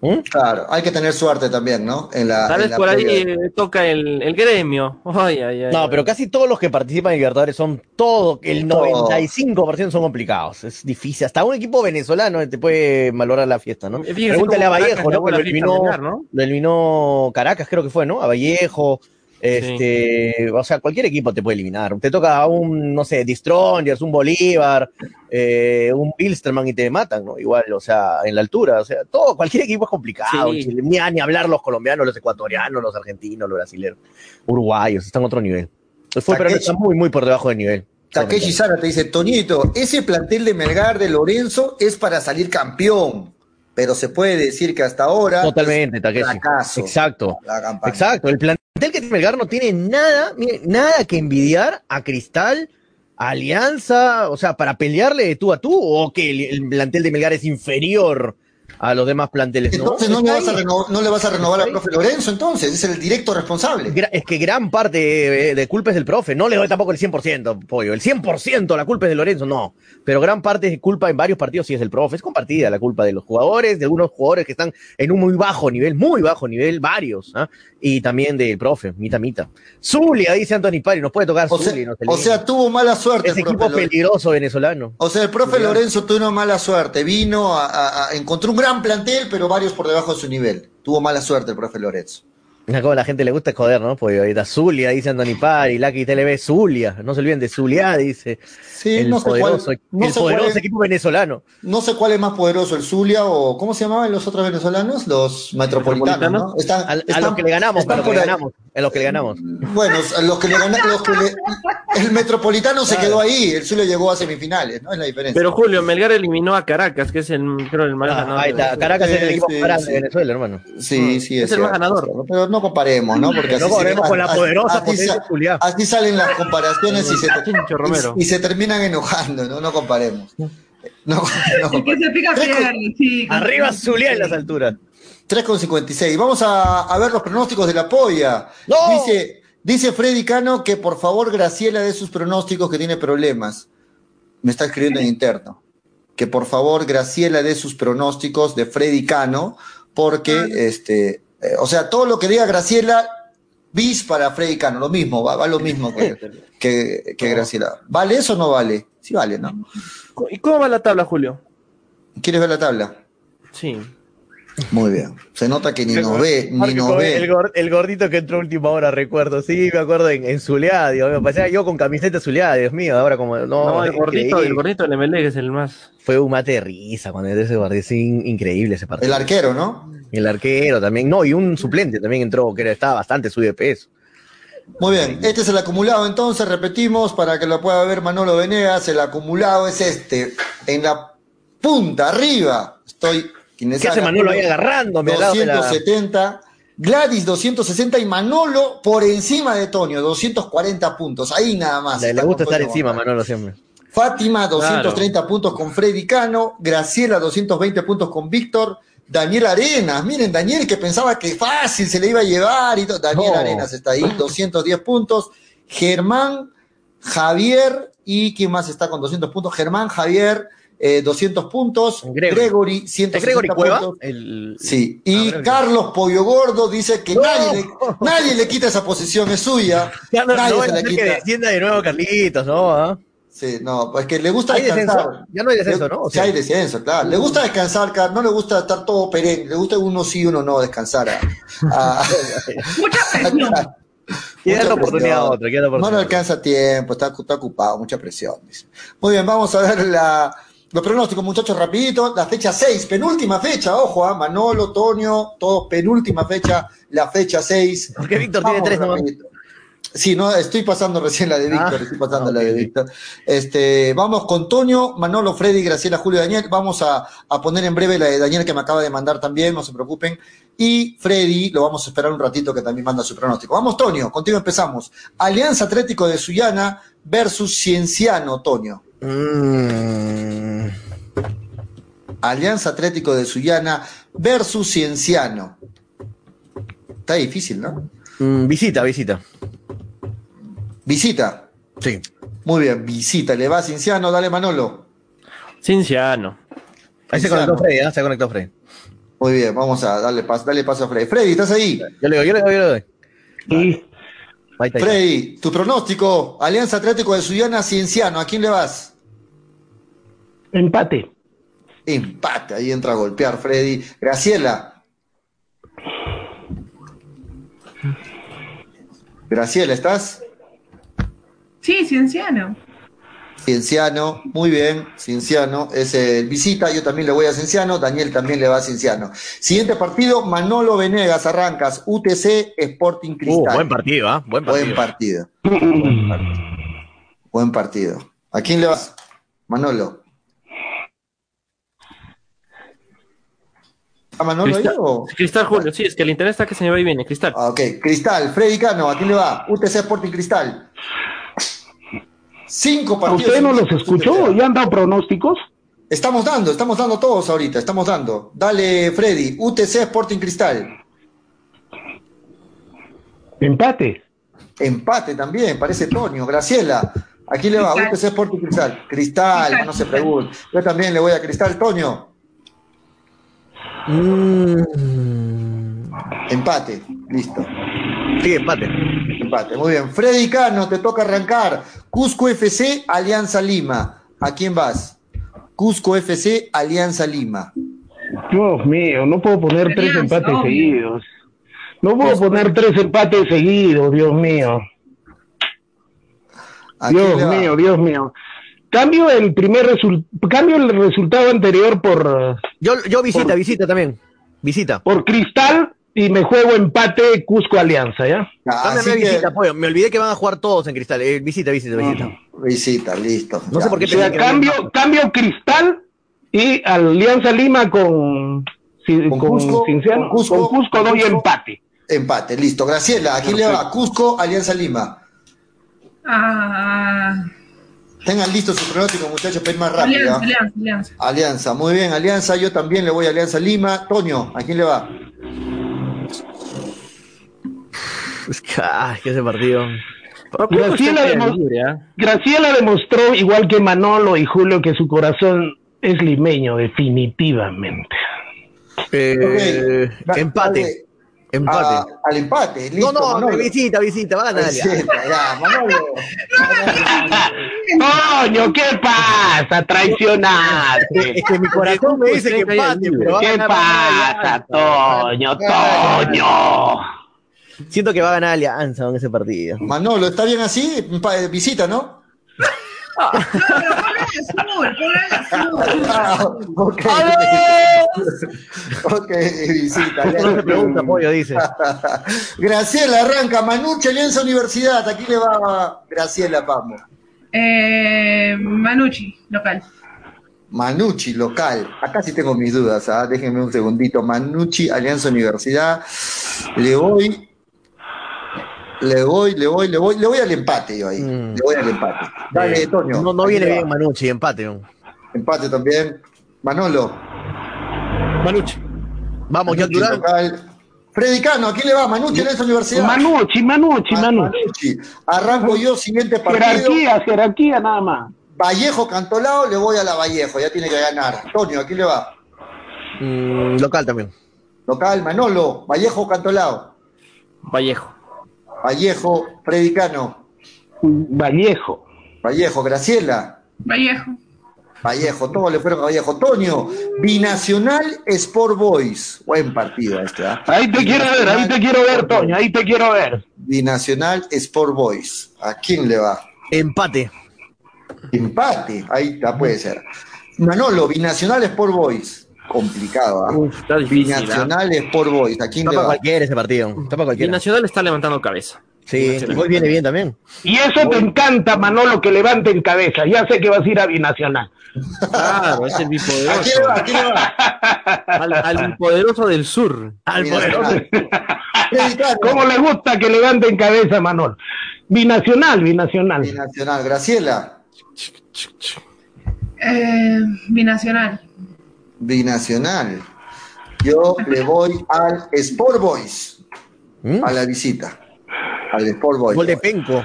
¿Mm? Claro, hay que tener suerte también, ¿no? En la, Tal en vez la por ahí eh, toca el, el gremio. Ay, ay, ay. No, pero casi todos los que participan en Libertadores son todo, el Todo. 95% son complicados. Es difícil. Hasta un equipo venezolano te puede valorar la fiesta, ¿no? Fíjese Pregúntale a Vallejo, ¿no? Lo eliminó, ¿no? lo eliminó Caracas, creo que fue, ¿no? A Vallejo. Este, o sea, cualquier equipo te puede eliminar. Te toca a un, no sé, Distrongers, un Bolívar, eh, un Bilsterman y te matan, ¿no? Igual, o sea, en la altura, o sea, todo, cualquier equipo es complicado. Sí. Chile- ni, ni hablar los colombianos, los ecuatorianos, los argentinos, los brasileños, uruguayos, están a otro nivel. El fútbol peruano está muy, muy por debajo del nivel. Takeshi Sara te dice, Toñito, ese plantel de Melgar de Lorenzo es para salir campeón, pero se puede decir que hasta ahora Totalmente, es Takeshi. fracaso Exacto. la campaña. Exacto, el plantel que tiene Melgar no tiene nada, mire, nada que envidiar a Cristal, a Alianza, o sea, para pelearle de tú a tú, o que el, el plantel de Melgar es inferior a los demás planteles. ¿no? Entonces no, le vas a ahí. reno- no le vas a renovar al profe Lorenzo, entonces, es el directo responsable. Es que gran parte de, de culpa es del profe. No le doy tampoco el 100%, pollo. El 100% la culpa es de Lorenzo, no. Pero gran parte de culpa en varios partidos sí es del profe. Es compartida la culpa de los jugadores, de algunos jugadores que están en un muy bajo nivel, muy bajo nivel, varios. ¿ah? Y también del profe, mita mita. Zulia, dice Anthony Pari, nos puede tocar O sea, Zulia. nos o sea, tuvo mala suerte. ese el equipo Lorenzo. peligroso venezolano. O sea, el profe Lorenzo tuvo mala suerte. Vino a, a- a- encontró un gran plantel, pero varios por debajo de su nivel. Tuvo mala suerte el profe Lorenzo. Mira cómo a la gente le gusta joder, ¿no? Pues ahorita Zulia, dice Anthony Pari, Lucky TLB, Zulia. No se olviden de Zulia, dice. Sí, el no sé cuál- poderoso, no el sé cuál poderoso es- equipo venezolano. No sé cuál es más poderoso, el Zulia o ¿cómo se llamaban los otros venezolanos? Los metropolitanos, ¿no? Están, A, los que le ganamos, a los que le ganamos, a los que le ganamos. Bueno, a los que le ganaron, los que le- el metropolitano se quedó ahí, el Zulia llegó a semifinales, ¿no? Es la diferencia. Pero Julio, Melgar eliminó a Caracas, que es el, creo, el más Ah, ganador. ahí está, Caracas es el equipo sí, más grande sí. de Venezuela, hermano. Sí, sí, Es el más ganador. es. Pero no comparemos, ¿no? Porque No así se- comparemos con la poderosa así sa-. Así salen las comparaciones y se, Chincho Romero. y, y se terminan enojando, ¿no? No comparemos. No, no comparemos. con-. Arriba Zulia en las alturas. 3 con 56. Vamos a, a ver los pronósticos de la polla. ¡No! Dice, dice Freddy Cano que por favor Graciela dé sus pronósticos que tiene problemas. Me está escribiendo en interno. Que por favor Graciela dé sus pronósticos de Freddy Cano, porque este, eh, o sea, todo lo que diga Graciela, bis para Freddy Cano, lo mismo, va, va lo mismo que, que, que Graciela. ¿Vale eso o no vale? Sí vale, ¿no? ¿Y cómo va la tabla, Julio? ¿Quieres ver la tabla? Sí. Muy bien. Se nota que ni nos ve, ni nos ve. el, gor- el gordito que entró última hora, recuerdo. Sí, me acuerdo en, en Dios mío. Parecía yo con camiseta Zulia, Dios mío. Ahora como, no, No, el gordito, el gordito del MLE, que es el más. Fue un mate de risa cuando ese partido. In- increíble ese partido. El arquero, ¿no? El arquero también. No, y un suplente también entró, que estaba bastante subido de peso. Muy bien, este es el acumulado entonces, repetimos para que lo pueda ver Manolo Venegas, el acumulado es este, en la punta, arriba, estoy... ¿Qué hace Manolo ahí la- 270, Gladys 260 y Manolo por encima de Tonio, 240 puntos, ahí nada más. Le, gusta estar encima. Manolo, siempre. Fátima, 230 puntos con Freddy Cano. Graciela, 220 puntos con Víctor. Daniel Arenas, miren, Daniel que pensaba que fácil se le iba a llevar y todo. Daniel No. Arenas está ahí, 210 puntos. Germán, Javier y ¿quién más está con 200 puntos? Germán, Javier, eh, 200 puntos. Gregory. Gregory, ¿Es 160 Gregory Cueva? puntos. El... Sí, Ah, y Gregory. Carlos Pollo Gordo dice que No. nadie, le, nadie le quita esa posición, es suya. Ya no, nadie no se la que descienda de nuevo Carlitos, ¿no? ¿Ah? Sí, no, pues que le gusta ¿Hay descansar. descenso? Ya no hay descenso, ¿no? O sí, sea- hay descenso, claro. Le gusta descansar, ca- no le gusta estar todo perenne, le gusta uno sí, uno no, descansar. a- a- Mucha presión. Quiere dar la oportunidad a otro, la No le oportunidad. alcanza tiempo, está, está ocupado, mucha presión. dice. Muy bien, vamos a ver la, los pronósticos, muchachos, rapidito. La fecha 6, penúltima fecha, ojo, a Manolo, Tonio, todos penúltima fecha, la fecha 6. Porque Víctor tiene tres nomás. Sí, no, estoy pasando recién la de Víctor, Ah, estoy pasando ok, la de. Víctor. Este, vamos con Toño, Manolo, Freddy, Graciela, Julio, Daniel. Vamos a, a poner en breve la de Daniel que me acaba de mandar también, no se preocupen. Y Freddy, lo vamos a esperar un ratito que también manda su pronóstico. Vamos, Toño, contigo empezamos. Alianza Atlético de Sullana versus Cienciano, Toño. Mm, Alianza Atlético de Sullana versus Cienciano. Está difícil, ¿no? mm, visita, visita. Visita. Sí. Muy bien, visita. Le va a Cienciano, dale Manolo. Cinciano. Ahí se conectó Freddy, ¿ah? Se conectó Freddy. Muy bien, vamos a darle paso, dale paso a Freddy. Freddy, ¿estás ahí? Yo le doy, yo le doy, yo le doy. Sí. Freddy, tu pronóstico, Alianza Atlético de Sullana, Cienciano, ¿a quién le vas? Empate. Empate, ahí entra a golpear Freddy. Graciela. Graciela, ¿estás? Sí, cienciano. Cienciano, muy bien, Cienciano es el visita, yo también le voy a Cienciano, Daniel también le va a Cienciano. Siguiente partido, Manolo Venegas, arrancas, UTC Sporting Uh, Cristal. buen partido, ¿ah? Buen partido. Buen partido. Buen partido. ¿A quién le vas? Manolo. ¿A Manolo ahí Cristal, o? Cristal Julio, sí, es que el interés está que se me va y viene, Cristal. Ah, ok, Cristal, Freddy Cano, ¿a quién le va? UTC Sporting Cristal. Cinco ¿A partidos. usted no los escuchó? ¿Ya han dado pronósticos? Estamos dando, estamos dando todos ahorita, estamos dando. Dale, Freddy, UTC Sporting Cristal. Empate. Empate también, parece Tonio. Graciela, ¿a quién le va? Cristal. UTC Sporting Cristal. Cristal, Cristal, no se pregunte. Yo también le voy a Cristal, Toño. Mm, Empate, listo. sí, empate. Empate, muy bien. Freddy Cano, te toca arrancar. Cusco FC, Alianza Lima. ¿A quién vas? Cusco FC, Alianza Lima. Dios mío, no puedo poner tres empates seguidos. No puedo poner tres empates seguidos, Dios mío. ¿A quién Dios mío, Dios mío. Cambio el primer resul- cambio el resultado anterior por, Yo, yo visita, Por- visita también. Visita. por Cristal y me juego empate Cusco Alianza, ¿ya? Ah, que, visita, pollo. Me olvidé que van a jugar todos en cristal. Eh, visita, visita, visita. visita, listo. No sé por qué O sea, que cambio, cambio Cristal y Alianza Lima con, Con con, Cusco, Cinciano. con Cusco, con Cusco doy Cusco. empate. Empate, listo. Graciela, ¿a quién le va? Cusco, Alianza Lima. Ah, Tengan listos sus pronósticos, muchachos, para ir más rápido. alianza, ¿ah? alianza, alianza. Alianza, muy bien, Alianza, yo también le voy a Alianza Lima. Toño, ¿a quién le va? Es que, ay, que ese partido. Que Graciela usted demo- queda libre, ¿ah? Graciela demostró, igual que Manolo y Julio, que su corazón es limeño, definitivamente. Eh, empate. dale Empate. a- al empate, listo. no, no, Manolo. visita, visita. Va a ganar. ya. Visita, ya, Manolo. Toño, ¿qué pasa? Traicionaste. Es que mi corazón me dice que empate, pero ¿Qué pasa, Toño? Toño. Siento que va a ganar Alianza en ese partido. Manolo, ¿está bien así? Empa- Visita, ¿no? No, pero ponle el azul, ponle el azul. Ah, ok. ok, visita. No se Alianza. pregunta, pollo, dice. Graciela, arranca. Manuche, Alianza Universidad. Aquí le va Graciela, vamos. Eh, Manucci, local. Manucci, local. Acá sí tengo mis dudas, ¿ah? déjenme un segundito. Manucci, Alianza Universidad. Le voy. Le voy, le voy, le voy, le voy al empate yo ahí. Mm. Le voy al empate. Dale, Toño. No, no viene va. bien Manucci, empate. ¿no? Empate también. Manolo. Manucci. Vamos, Manucci, Durán. local. Freddy Cano, ¿a quién le va? Manucci, Alianza Universidad. Manucci, Manucci, Ma- Manucci. Manucci. Arranco yo, siguiente partido. Jerarquía, jerarquía nada más. Vallejo Cantolao, le voy a la Vallejo, ya tiene que ganar. Toño, ¿a quién le va? Mm, local también. Local, Manolo, Vallejo Cantolao. Vallejo. Vallejo, Freddy Cano. Vallejo. Vallejo, Graciela. Vallejo. Vallejo, todos le fueron a Vallejo. Toño, Binacional Sport Boys. Buen partido este, ¿ah? Ahí te quiero ver, ahí te quiero ver, Toño, ahí te quiero ver. Binacional Sport Boys. ¿A quién le va? Empate. Empate. Ahí está, puede ser. Manolo, Binacional Sport Boys. Complicado, ¿ah? Uf, está difícil. ¿ah? Binacional Sport Boys. ¿A quién Está le para va? cualquiera ese partido. Está para Y cualquiera. Nacional está levantando cabeza. Sí, y hoy viene bien también. Y eso te encanta, Manolo, que levanten cabeza. Ya sé que vas a ir a Binacional. Claro, es el ¿A quién le bipoderoso. va? ¿A quién va? Al, al bipoderoso del sur. Al Binacional. Cano. ¿Cómo le gusta que levanten cabeza, Manolo? Binacional, binacional. Binacional. Graciela. Eh, binacional. Binacional. Yo le voy al Sport Boys. ¿Mm? A la visita. Al Sport Boys. Gol de Penco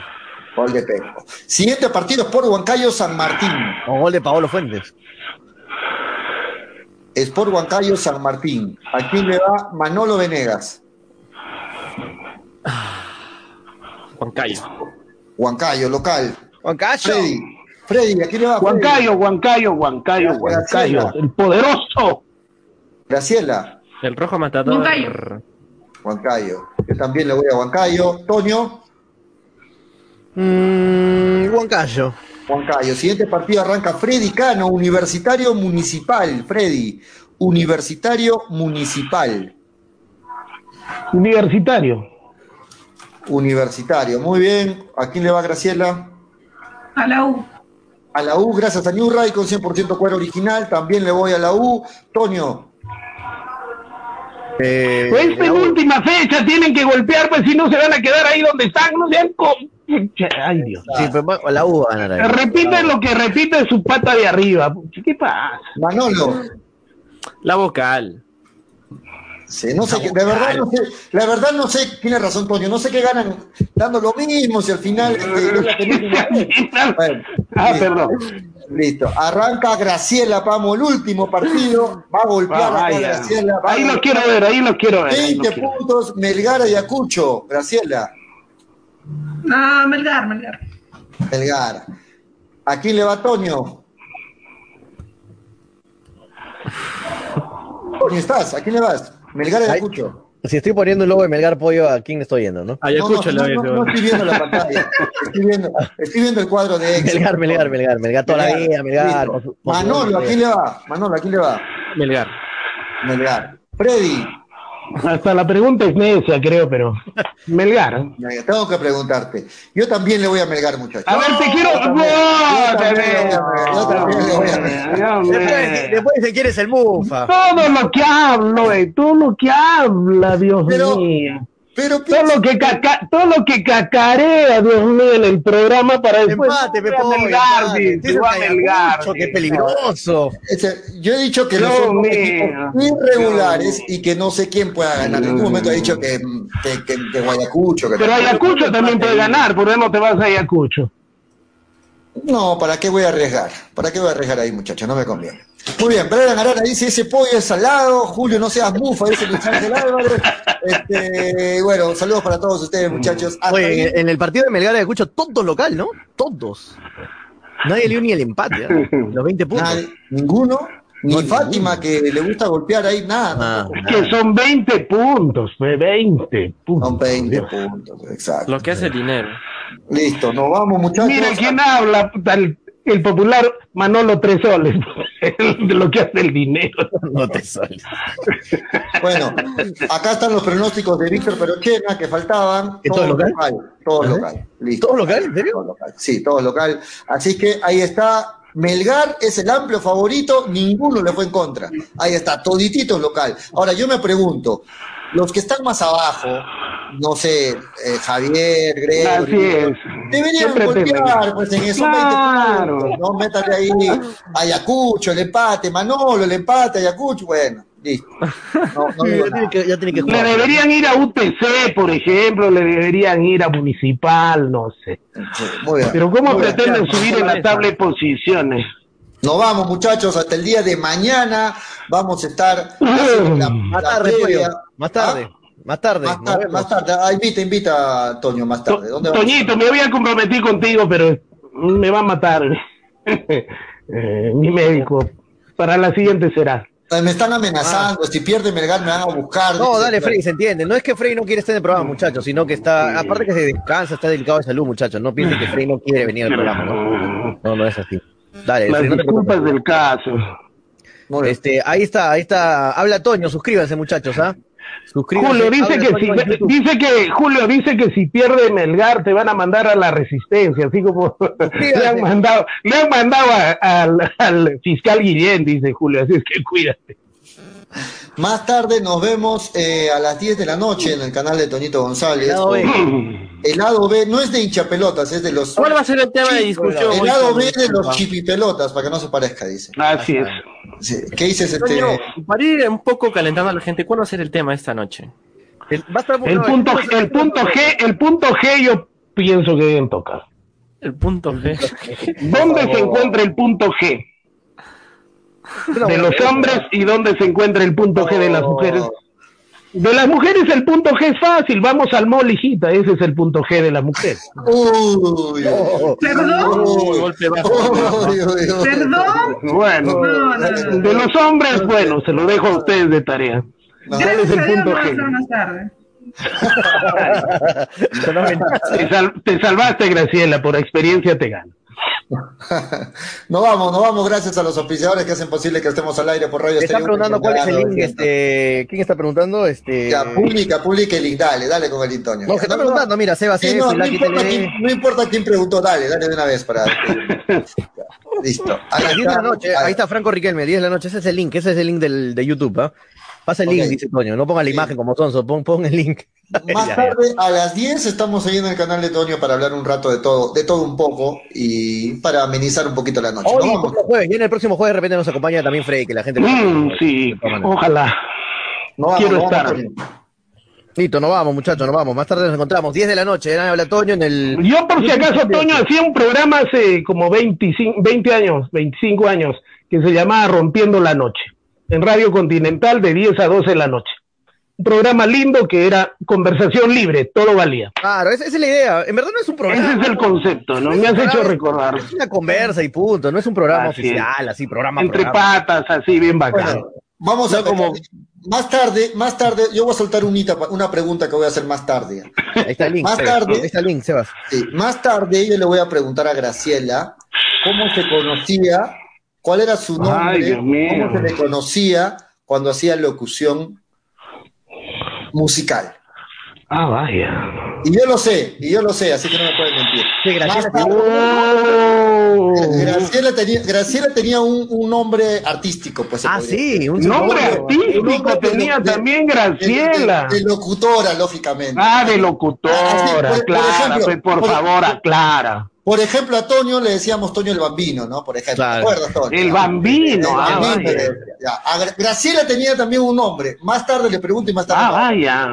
Gol de Penco. Siguiente partido Sport Huancayo San Martín. o gol de Paolo Fuentes. Sport Huancayo San Martín. ¿A quién le va Manolo Venegas? Juan Cayo. Huancayo, local. Juan Cayo. Freddy. Freddy, ¿a quién le va? Huancayo, Huancayo, Huancayo, Huancayo. El poderoso. Graciela. El rojo matador. Huancayo. Huancayo. Yo también le voy a Huancayo. Toño. Mm, Juan Cayo. Huancayo. Siguiente partido arranca Freddy Cano, Universitario Municipal. Freddy, Universitario Municipal. Universitario. Universitario. Muy bien. ¿A quién le va Graciela? A la U. A la U, gracias a New Ray con 100% cuero original. También le voy a la U. Toño. Eh, Pues es penúltima fecha, tienen que golpear, pues si no se van a quedar ahí donde están, no sean con... Ay, Dios. sí, pero la U va a ganar ahí. Repiten lo que repite su pata de arriba. ¿Qué pasa? Manolo. La vocal. Sí, no sé, qué- de verdad no sé, la verdad no sé, tiene razón Toño, no sé qué ganan dando lo mismo si al final este, Bueno, Ah, listo, perdón. Listo, arranca Graciela, vamos, el último partido, va a golpear Ah, vaya. Graciela, va a Ahí lo quiero ver, ahí lo quiero ver. ahí lo 20 quiero ver. puntos, Melgar y Ayacucho, Graciela, No, Melgar, Melgar. Melgar. ¿A quién le va Toño? Toño, ¿estás? ¿A quién le vas? Melgar. Ayacucho. Si estoy poniendo el logo de Melgar Pollo, ¿a quién estoy yendo, no? Ayacucho no, no, no, no, no estoy viendo la pantalla. Estoy viendo, estoy viendo el cuadro de Excel. Melgar, Melgar, Melgar, Melgar toda la vida, Melgar. Manolo, ¿a quién le va? Manolo, ¿a quién le va? Melgar. Melgar. Freddy, Hasta la pregunta es necia, creo, pero. Melgar. me- tengo que preguntarte. Yo también le voy a Melgar, muchachos. A ver, te quiero. Yo también, ¡No! yo también le voy a Melgar, yo también le voy a Melgar. Dios Después, después dice quién es el Mufa. Todo lo que hablo, eh, todo lo que habla, Dios Pero- mío. Pero Todo lo que caca, todo lo que cacarea, Dios mío, en el programa para después. Empate, voy a Pepo, Melgar, empate. dice, Tienes voy a un Melgar, Ayacucho, qué peligroso. ese- yo he dicho que no son irregulares y que no sé quién pueda ganar. En ningún momento he dicho que, que, que, que Guayacucho. Que Pero Ayacucho también puede ganar, ¿por qué no te vas a Ayacucho? No, ¿para qué voy a arriesgar? ¿Para qué voy a arriesgar ahí, muchachos? No me conviene. Muy bien, Brian Arana dice, ese pollo es salado, Julio, no seas mufa, dice Ángel Álvarez. Este, bueno, saludos para todos ustedes, muchachos. Hasta ahí. Oye, en, en el partido de Melgar y Ayacucho, todos local, ¿no? Todos. Nadie le dio ni el empate, ¿eh? los 20 puntos. Nadie, ninguno, ni No, Fátima, que le gusta golpear ahí, nada. Ah, Que son 20 puntos, fue 20 puntos. Son 20 puntos, exacto. Lo que hace el dinero. Listo, nos vamos, muchachos. Mira quién habla, puta, el, popular Manolo Tres Soles, de lo que hace el dinero. no te. Bueno, acá están los pronósticos de Víctor Perochena que faltaban. ¿Que todo local? Todo ¿Ah? local. Listo. ¿Todo local? ¿En serio? Todo local. Sí, todo local. Así que ahí está. Melgar es el amplio favorito, ninguno le fue en contra. Ahí está, toditito local. Ahora yo me pregunto, los que están más abajo, no sé, eh, Javier, es. deberían Siempre golpear, pues en esos Claro. 20 puntos, no métale ahí Ayacucho, el empate, Manolo, el empate, Ayacucho, bueno, listo. No, no ya, tiene que, ya tiene que Le deberían ir a UTC, por ejemplo, le deberían ir a Municipal, no sé. Sí, muy bien. Pero ¿cómo Muy bien. pretenden subir en la tabla de posiciones? Nos vamos, muchachos, hasta el día de mañana. Vamos a estar la, Más la tarde, previa. Más tarde. Más tarde. Más tarde, más tarde. Ah, invita, invita, Toño, más tarde. Toñito, me había comprometido contigo, pero me va a matar eh, mi médico. Para la siguiente será. Me están amenazando, si pierde Melgar me van a buscar. No, dale, Frey, se entiende. No es que Frey no quiere estar en el programa, muchachos, sino que está, aparte que se descansa, está delicado de salud, muchachos. No piensen que Frey no quiere venir al programa, ¿no? No, no es así. Dale, Las no disculpas del caso. Este, ahí está, ahí está. Habla Toño, suscríbanse, muchachos, ¿ah? Suscríbanse. Julio dice que si dice que Julio dice que si pierde Melgar te van a mandar a la resistencia, así como le han mandado, le han mandado a- al, al fiscal Guillén, dice Julio, así es que cuídate. Más tarde nos vemos eh, a las 10 de la noche en el canal de Toñito González. El lado B. El lado B no es de hinchapelotas, es de los. ¿Cuál va a ser el tema de discusión? El lado B de los chipipelotas, para que no se parezca, dice. Así es. Sí, ¿Qué dices, este? Para ir un poco calentando a la gente, ¿cuál va a ser el tema esta noche? El, va a estar El no, punto, el- el punto G, el punto G yo pienso que deben tocar. El punto G. ¿Dónde se encuentra el punto G? De los hombres y dónde se encuentra el punto G de las mujeres. De las mujeres el punto G es fácil, vamos al mall, hijita, ese es el punto G de la mujer. Uy, ¿Perdón? uy, Golpe bajo. uy, uy, uy. ¿Perdón? Bueno, No, no, no. de los hombres, bueno, se lo dejo a ustedes de tarea. No. ¿Cuál es el punto G? Te, sal- te salvaste, Graciela, por experiencia te gano. No vamos, no vamos, gracias a los auspiciadores que hacen posible que estemos al aire por Radio Estéreo preguntando cuál es el link, 900. este, ¿quién está preguntando? Este, Ya, publica, publica el link, dale, dale con el Toño. no, que está preguntando, mira, Seba, Sí, no, no, importa quién, no importa quién preguntó, dale, dale de una vez para. Listo. A las 10 de la noche, ahí está Franco Riquelme, 10 de la noche, ese es el link, ese es el link del, de YouTube, ¿ah? Pasa el link, Ok. dice Toño, no ponga la imagen como sonso, pon, pon el link. Más Ya, ya. tarde, a las 10, estamos ahí en el canal de Toño para hablar un rato de todo, de todo un poco y para amenizar un poquito la noche. Hoy, ¿no? el próximo jueves, viene el próximo jueves, de repente nos acompaña también Freddy, que la gente... Mm, sí, ojalá. No vamos, quiero no estar. Listo, nos vamos, muchachos, nos vamos. Más tarde nos encontramos, 10 de la noche, ¿eh? habla Toño en el... Yo, por si acaso, Toño, hacía un programa hace como 25, 20 años, 25 años, que se llamaba Rompiendo la Noche, en Radio Continental de 10 a 12 de la noche. Un programa lindo que era conversación libre, todo valía. Claro, esa, esa es la idea. En verdad no es un programa. Ese es el concepto, ¿no? Me has hecho recordar. Es una conversa y punto, no es un programa Así es. oficial, así, programa Entre programa. patas, así, bien bacán. Bueno, vamos a como- más tarde, más tarde, yo voy a soltar unita- una pregunta que voy a hacer más tarde. Ahí está el link. Más Sebas. tarde- Ahí está el link, Sebas. Sí, más tarde yo le voy a preguntar a Graciela cómo se conocía, cuál era su nombre, Ay, Dios mío. cómo se le conocía cuando hacía locución musical. Ah, vaya. Y yo lo sé, y yo lo sé, así que no me pueden mentir. Sí, Graciela tarde, Oh. Graciela tenía, Graciela tenía un, un nombre artístico, pues. Ah, podría sí, un Nombre nombre. artístico Un nombre de- tenía de- también Graciela. de- de locutora, lógicamente. Ah, de Ah, locutora, por- por clara, ejemplo, pues, por por- favor, aclara. Por ejemplo, a Toño le decíamos Toño el Bambino, ¿no? Por ejemplo, Claro. ¿te acuerdas, Toño? El Bambino, El ah, Bambino, vaya. ya. A Gra- Graciela tenía también un nombre. Más tarde le pregunto y más tarde. Ah, no. vaya.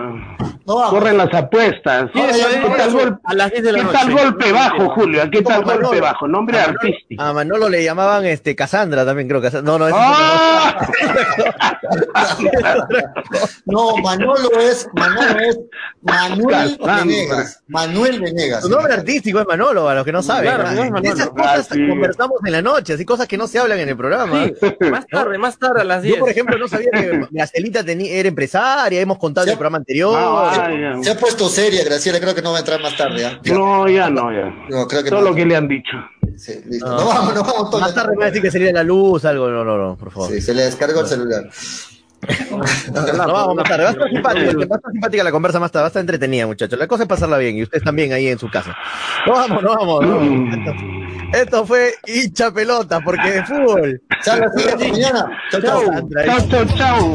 No. Corren las apuestas. Sí, eso es, ¿Qué tal, eso. gol- A las 10 de la qué noche. tal golpe bajo, Julio? ¿Qué tal golpe Manolo. bajo? Nombre A Manolo- artístico. A Manolo le llamaban este Cassandra también, creo. Casandra. No, no, ¡Ah! No, Manolo es, Manolo es Manuel. Venegas. Manuel Venegas. Su nombre artístico es Manolo, a los que no saben. Claro, Ah, no es Manolo. Esas cosas Ah, sí. conversamos en la noche, así cosas que no se hablan en el programa. Más tarde, más tarde a las 10. Yo, por ejemplo, no sabía que Gracielita tenía, era empresaria, hemos contado en el programa anterior. Ah. Se ha puesto seria, Graciela. Creo que no va a entrar más tarde. ¿ah? No, ya no, ya. No, creo que Todo no. lo que le han dicho. Sí, listo. No. No vamos, no vamos. Toño. Más tarde me va a decir que sería la luz, algo. No, no, no, por favor. Sí, se le descargó el celular. No, vamos más tarde. Va a estar simpática, va a estar simpática la conversa más tarde, va a estar entretenida, muchachos. La cosa es pasarla bien y ustedes también ahí en su casa. No vamos, no vamos. no vamos. Esto, esto fue hincha pelota, porque de fútbol. Chao. Chao, chao. Chao, chao, chao.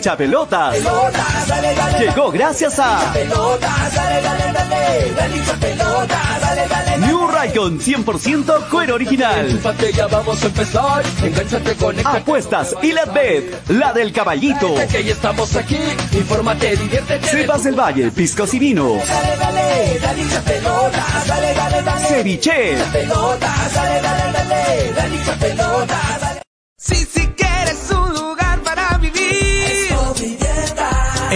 Hincha pelotas. Llegó gracias a Pelotas, dale, dale, dale. Dale hincha pelotas, dale, dale. New Raycon 100% cuero original. Apuestas y la bet, la del caballito. Cepas del Valle, piscos y dale. Ceviche. Si, si quieres un